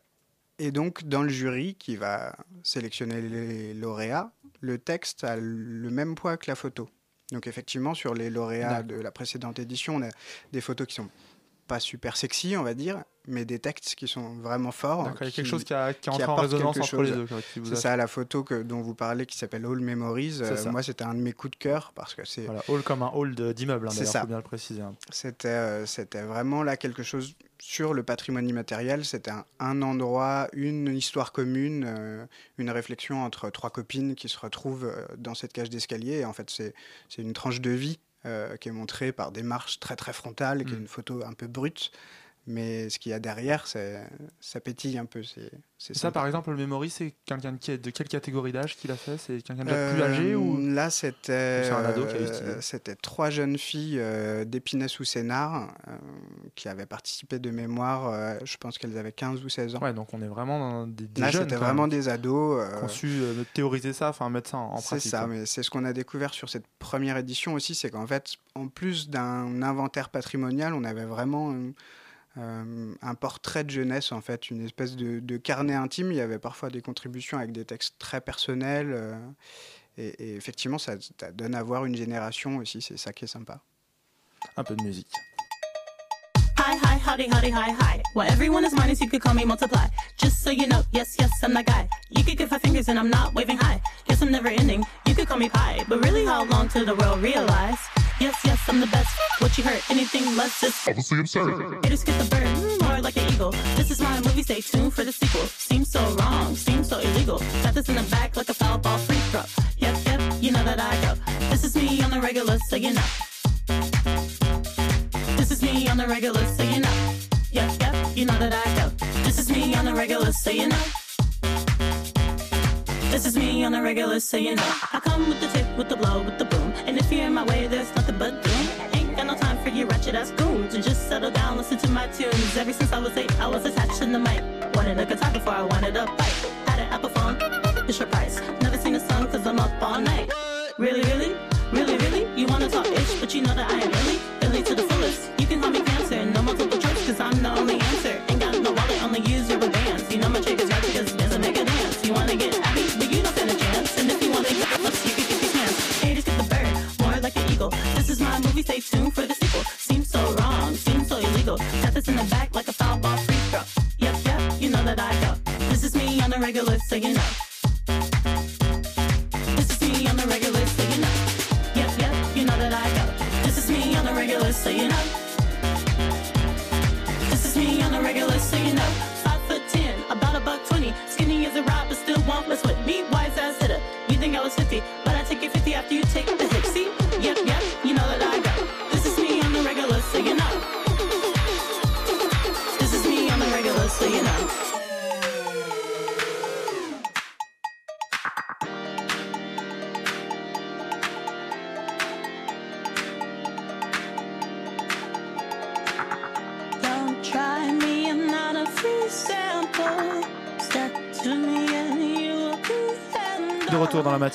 et donc, dans le jury qui va sélectionner les lauréats, le texte a le même poids que la photo. Donc, effectivement, sur les lauréats de la précédente édition, on a des photos qui sont pas super sexy, on va dire, mais des textes qui sont vraiment forts. D'accord, il y a quelque chose qui a- qui en résonance entre les deux, C'est ça, la photo que, dont vous parlez qui s'appelle All Memories. Euh, moi, c'était un de mes coups de cœur parce que c'est Voilà, hall comme un hall d'immeuble, hein, C'est ça. faut bien le préciser. hein. c'était, euh, c'était vraiment là quelque chose sur le patrimoine immatériel. C'était un, un endroit, une histoire commune, euh, une réflexion entre trois copines qui se retrouvent dans cette cage d'escalier. Et en fait, c'est, c'est une tranche de vie qui est montrée par des marches très très frontales, qui est Mm. une photo un peu brute. Mais ce qu'il y a derrière, c'est, ça pétille un peu. C'est, c'est Ça, sympa. par exemple, le memory, c'est quelqu'un de, quelle catégorie d'âge qu'il a fait? C'est quelqu'un de déjà plus Euh, âgé ou? Là, c'était C'est euh, c'était trois jeunes filles euh, d'Épinay sous Sénard euh, qui avaient participé de mémoire. euh, je pense qu'elles avaient 15 ou 16 ans. Ouais, donc on est vraiment dans des, des Là, c'était vraiment même, des ados. euh, su euh, théoriser ça, enfin mettre ça en, en c'est pratique. ça, quoi. mais c'est ce qu'on a découvert sur cette première édition aussi, c'est qu'en fait, en plus d'un inventaire patrimonial, on avait vraiment euh, un portrait de jeunesse, en fait, une espèce de, de carnet intime. Il y avait parfois des contributions avec des textes très personnels. euh, et, et effectivement, ça, ça donne à voir une génération aussi, c'est ça qui est sympa. Un peu de musique. Hi, hi, howdy, howdy, hi, hi. Well, everyone is minus, you could call me multiply. Just so you know, yes, yes, I'm that guy. You could give five fingers and I'm not waving high. Guess I'm never ending. You could call me pie, but really, how long till the world realize? Yes, yes, I'm the best. What you heard, anything less is obviously absurd. Haters get the bird, more like an eagle. This is my movie, stay tuned for the sequel. Seems so wrong, seems so illegal. Got this in the back like a foul ball free throw. Yep, yep, you know that I go. This is me on the regular, so you know. This is me on the regular, so you know. Yep, yep, you know that I go. This is me on the regular, so you know. This is me on the regular, so you know. I come with the tip, with the blow, with the boom. And if you're in my way, there's nothing but doom. Ain't got no time for you ratchet ass goons. And just settle down, listen to my tunes. Ever since I was eight, I was attached to the mic. Wanted a guitar before I wanted a bike. Had an Apple phone, it's your price. Never seen a song cause I'm up all night. Really, really? Really, really? You wanna talk ish, but you know that I am really, really to the fullest. You can call me cancer, no multiple choice, cause I'm the only answer. Ain't got no wallet, only use This is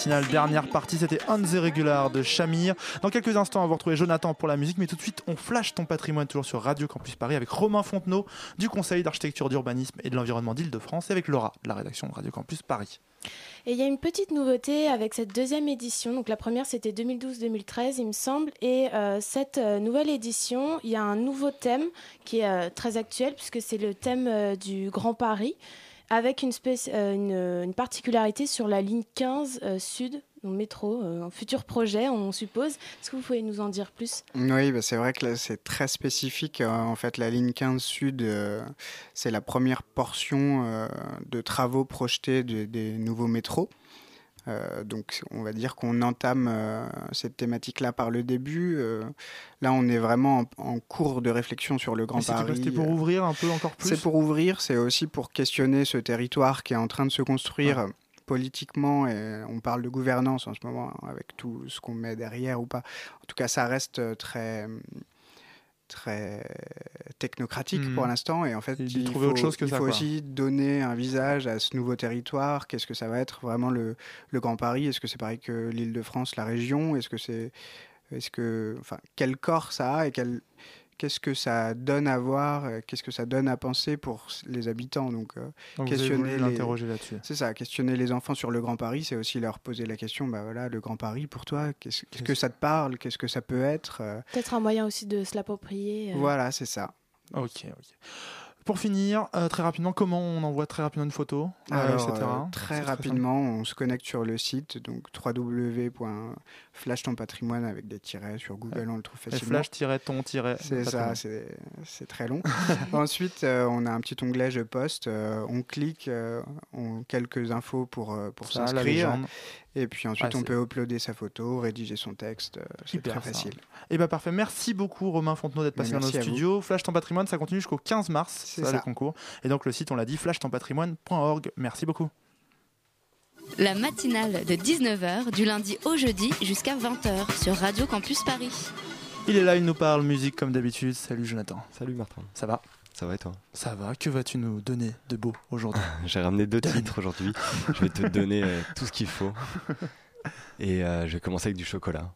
matinale, dernière partie, c'était On the Regular de Shamir. Dans quelques instants, on va retrouver Jonathan pour la musique, mais tout de suite, on flash ton patrimoine toujours sur Radio Campus Paris avec Romain Fontenot du Conseil d'architecture, d'urbanisme et de l'environnement d'Île-de-France et avec Laura de la rédaction de Radio Campus Paris. Et il y a une petite nouveauté avec cette deuxième édition. Donc la première c'était 2012-2013 il me semble. Et euh, cette euh, nouvelle édition, il y a un nouveau thème qui est euh, très actuel puisque c'est le thème du Grand Paris. Avec une, euh, une, une particularité sur la ligne 15 euh, sud, donc métro, euh, un futur projet, on suppose. Est-ce que vous pouvez nous en dire plus? Oui, bah, c'est vrai que c'est très spécifique. Euh, en fait, la ligne 15 Sud, euh, c'est la première portion euh, de travaux projetés de- des nouveaux métros. Euh, donc, on va dire qu'on entame euh, cette thématique-là par le début. Euh, là, on est vraiment en, en cours de réflexion sur le Grand Mais Paris. C'était pour ouvrir un peu encore plus C'est pour ouvrir, c'est aussi pour questionner ce territoire qui est en train de se construire politiquement. Et on parle de gouvernance en ce moment, avec tout ce qu'on met derrière ou pas. En tout cas, ça reste très très technocratique pour l'instant et en fait il faut, autre chose que il ça, faut quoi. aussi donner un visage à ce nouveau territoire. Qu'est-ce que ça va être vraiment le, le Grand Paris? Est-ce que c'est pareil que l'Île-de-France la région? Est-ce que c'est est-ce que enfin quel corps ça a et quel qu'est-ce que ça donne à voir euh, qu'est-ce que ça donne à penser pour les habitants donc, euh, vous voulu l'interroger là-dessus. c'est ça questionner les enfants sur le Grand Paris c'est aussi leur poser la question bah voilà le Grand Paris pour toi qu'est-ce qu'est-ce que ça te parle qu'est-ce que ça peut être euh, Peut-être un moyen aussi de se l'approprier. euh. voilà c'est ça Ok, ok. Pour finir, euh, très rapidement, comment on envoie très rapidement une photo, euh, Alors, etc. euh, très C'est rapidement, on se connecte sur le site, donc www.flashtonpatrimoine avec des tirets sur Google, on le trouve facilement. flash-ton- C'est ça, patrimoine. c'est c'est très long. Ensuite, euh, on a un petit onglet Je poste, euh, on clique, euh, on quelques infos pour, euh, pour s'inscrire. Et puis ensuite, Ah, on peut uploader sa photo, rédiger son texte. C'est très facile. Et bah parfait, merci beaucoup Romain Fontenot d'être passé dans vous. studios. Flash ton patrimoine, ça continue jusqu'au 15 mars, C'est ça, ça. le concours. Et donc le site, on l'a dit, flashtonpatrimoine.org. Merci beaucoup. La matinale de 19h du lundi au jeudi jusqu'à 20h sur Radio Campus Paris. Il est là, il nous parle musique comme d'habitude. Salut Jonathan. Salut Martin. Ça va? Ça va et toi? Ça va, que vas-tu nous donner de beau aujourd'hui? J'ai ramené deux titres aujourd'hui. Je vais te donner euh, tout ce qu'il faut. Et euh, je vais commencer avec du chocolat.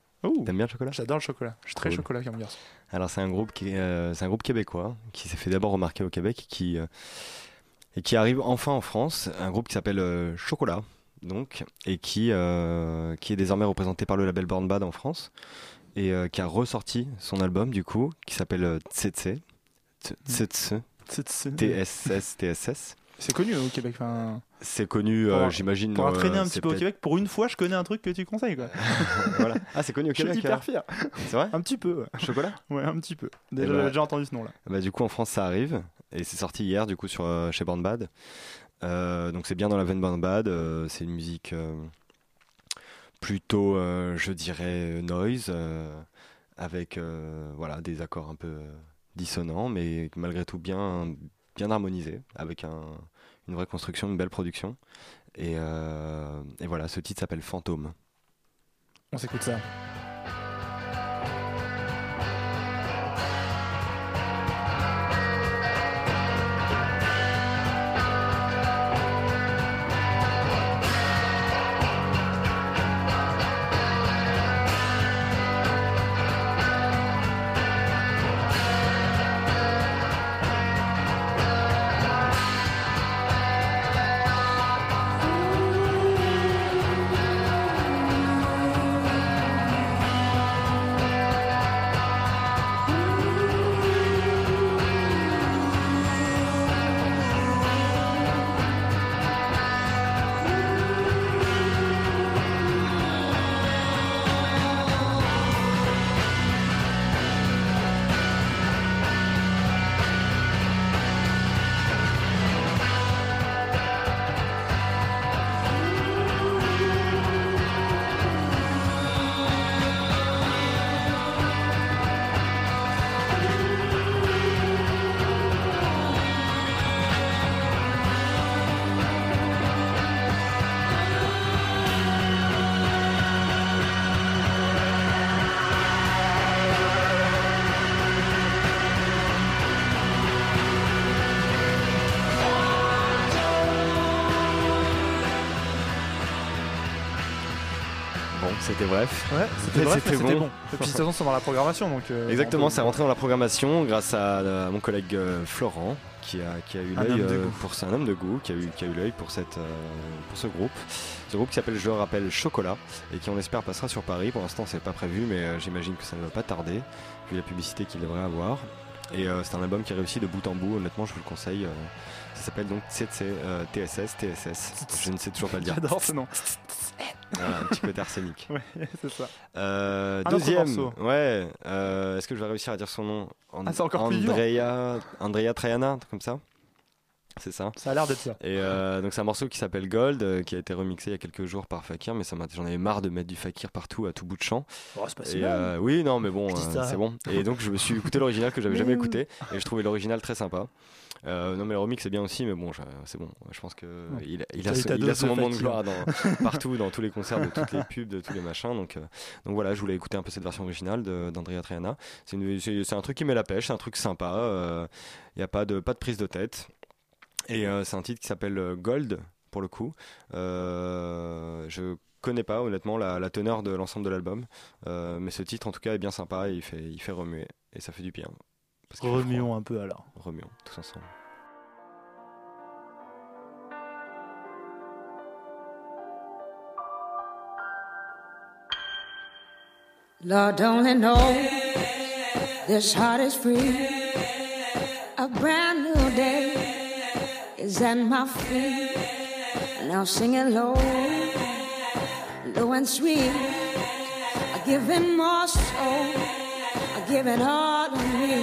T'aimes bien le chocolat? J'adore le chocolat. Je suis très Cool. chocolat comme garçon. Alors c'est un groupe qui euh, c'est un groupe québécois qui s'est fait d'abord remarquer au Québec qui euh, et qui arrive enfin en France. Un groupe qui s'appelle euh, Chocolat donc et qui euh, qui est désormais représenté par le label Born Bad en France et euh, qui a ressorti son album du coup qui s'appelle euh, Tsetse Tsetse TSS TSS. C'est connu au Québec. Enfin, C'est connu, euh, j'imagine. Pour entraîner un petit peu au Québec, pour une fois, je connais un truc que tu conseilles. Quoi. voilà. Ah, c'est connu au Je suis Québec. hyper fier. C'est vrai Un petit peu. ouais. Chocolat Ouais, un petit peu. Eh Déjà, ben, déjà entendu ce nom-là. Bah, du coup, en France, ça arrive. Et c'est sorti hier, du coup, sur, chez Born Bad. Euh, donc, c'est bien dans la veine Bad. euh, c'est une musique euh, plutôt, je dirais, noise, avec voilà, des accords un peu dissonants, mais malgré tout bien, bien harmonisés, avec un- une vraie construction, une belle production. Et, et voilà, ce titre s'appelle Fantôme. On s'écoute ça. C'était bref. Ouais, c'était bon. bon. Et puis, de toute façon, c'est dans la programmation. Donc, euh, Exactement, c'est rentré dans la programmation grâce à, à mon collègue euh, Florent qui a, qui a eu l'œil euh, pour un homme de goût qui a eu, qui a eu l'œil pour cette euh, pour ce groupe. Ce groupe qui s'appelle je le rappelle Chocolat et qui on espère passera sur Paris. Pour l'instant c'est pas prévu mais euh, j'imagine que ça ne va pas tarder vu la publicité qu'il devrait avoir. Et euh, c'est un album qui est réussi de bout en bout, honnêtement, je vous le conseille. euh, ça s'appelle donc TSS, euh, TSS, TSS. Je ne sais toujours pas le dire. J'adore ce nom. Voilà, un petit côté arsenic. Ouais, c'est ça. Un deuxième, ouais. Est-ce que je vais réussir à dire son nom? An- Ah, c'est encore. Andrea, Andrea Traiana, comme ça. C'est ça. Ça a l'air d'être ça. Et euh, donc c'est un morceau qui s'appelle Gold, euh, qui a été remixé il y a quelques jours par Fakir, mais ça j'en avais marre de mettre du Fakir partout à tout bout de champ. Oh, c'est pas si Et, mal. euh, oui, non, mais bon, euh, c'est bon. Et donc je me suis écouté l'original que j'avais jamais écouté, et je trouvais l'original très sympa. Euh, non mais le remix c'est bien aussi mais bon c'est bon je pense que il, a- il a, il a dose son moment de gloire dans, partout dans tous les concerts de toutes les pubs de tous les machins donc euh, donc voilà je voulais écouter un peu cette version originale d'Andrea Triana c'est un truc qui met la pêche c'est un truc sympa il n'y a pas de pas de prise de tête et euh, c'est un titre qui s'appelle euh, Gold pour le coup euh, je connais pas honnêtement la, la teneur de l'ensemble de l'album euh, mais ce titre en tout cas est bien sympa et il fait il fait remuer et ça fait du bien Parce. Remuons un peu alors. remuons tous ensemble Lord only knows this heart is free. A brand new is at my feet. Now sing it low, low and sweet. I give it more soul. I give it all to me.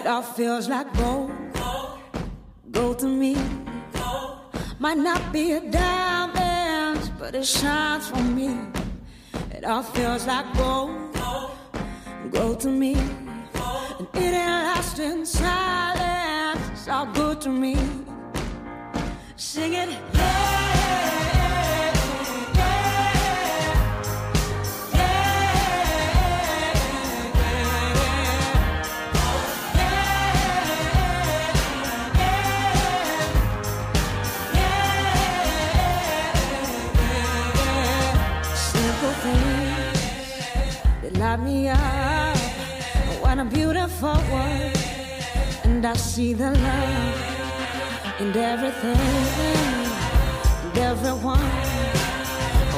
It all feels like gold, gold to me. Might not be a diamond, but it shines for me. It all feels like gold, gold to me. And it ain't lost in silence. It's all good to me. Sing it, light me up. What a beautiful world, and I see the love in everything and everyone.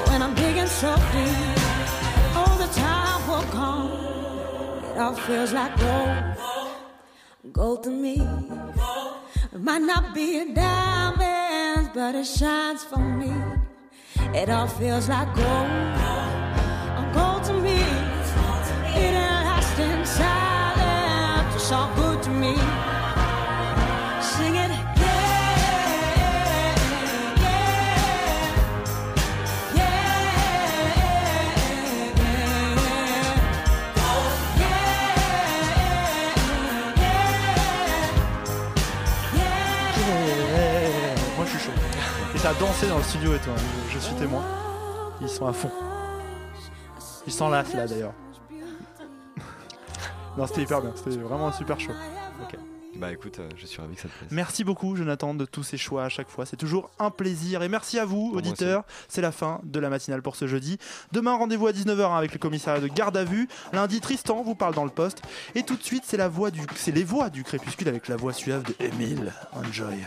When I'm digging so deep, all the time will come. It all feels like gold, gold to me. It might not be a diamond, but it shines for me. It all feels like gold, gold to me. It ain't lost in silence. It's all good to me. T'as dansé dans le studio et toi, je, je suis témoin. Ils sont à fond. Ils s'enlacent là d'ailleurs. non, c'était hyper bien, c'était vraiment super chaud. bah écoute euh, je suis ravi que ça te plaise Merci beaucoup Jonathan de tous ces choix à chaque fois, c'est toujours un plaisir et merci à vous auditeurs. C'est la fin de la matinale pour ce jeudi. Demain rendez-vous à 19h avec le commissariat de garde à vue. Lundi Tristan vous parle dans le poste et tout de suite c'est la voix du c'est les voix du crépuscule avec la voix suave de Emile. Enjoy.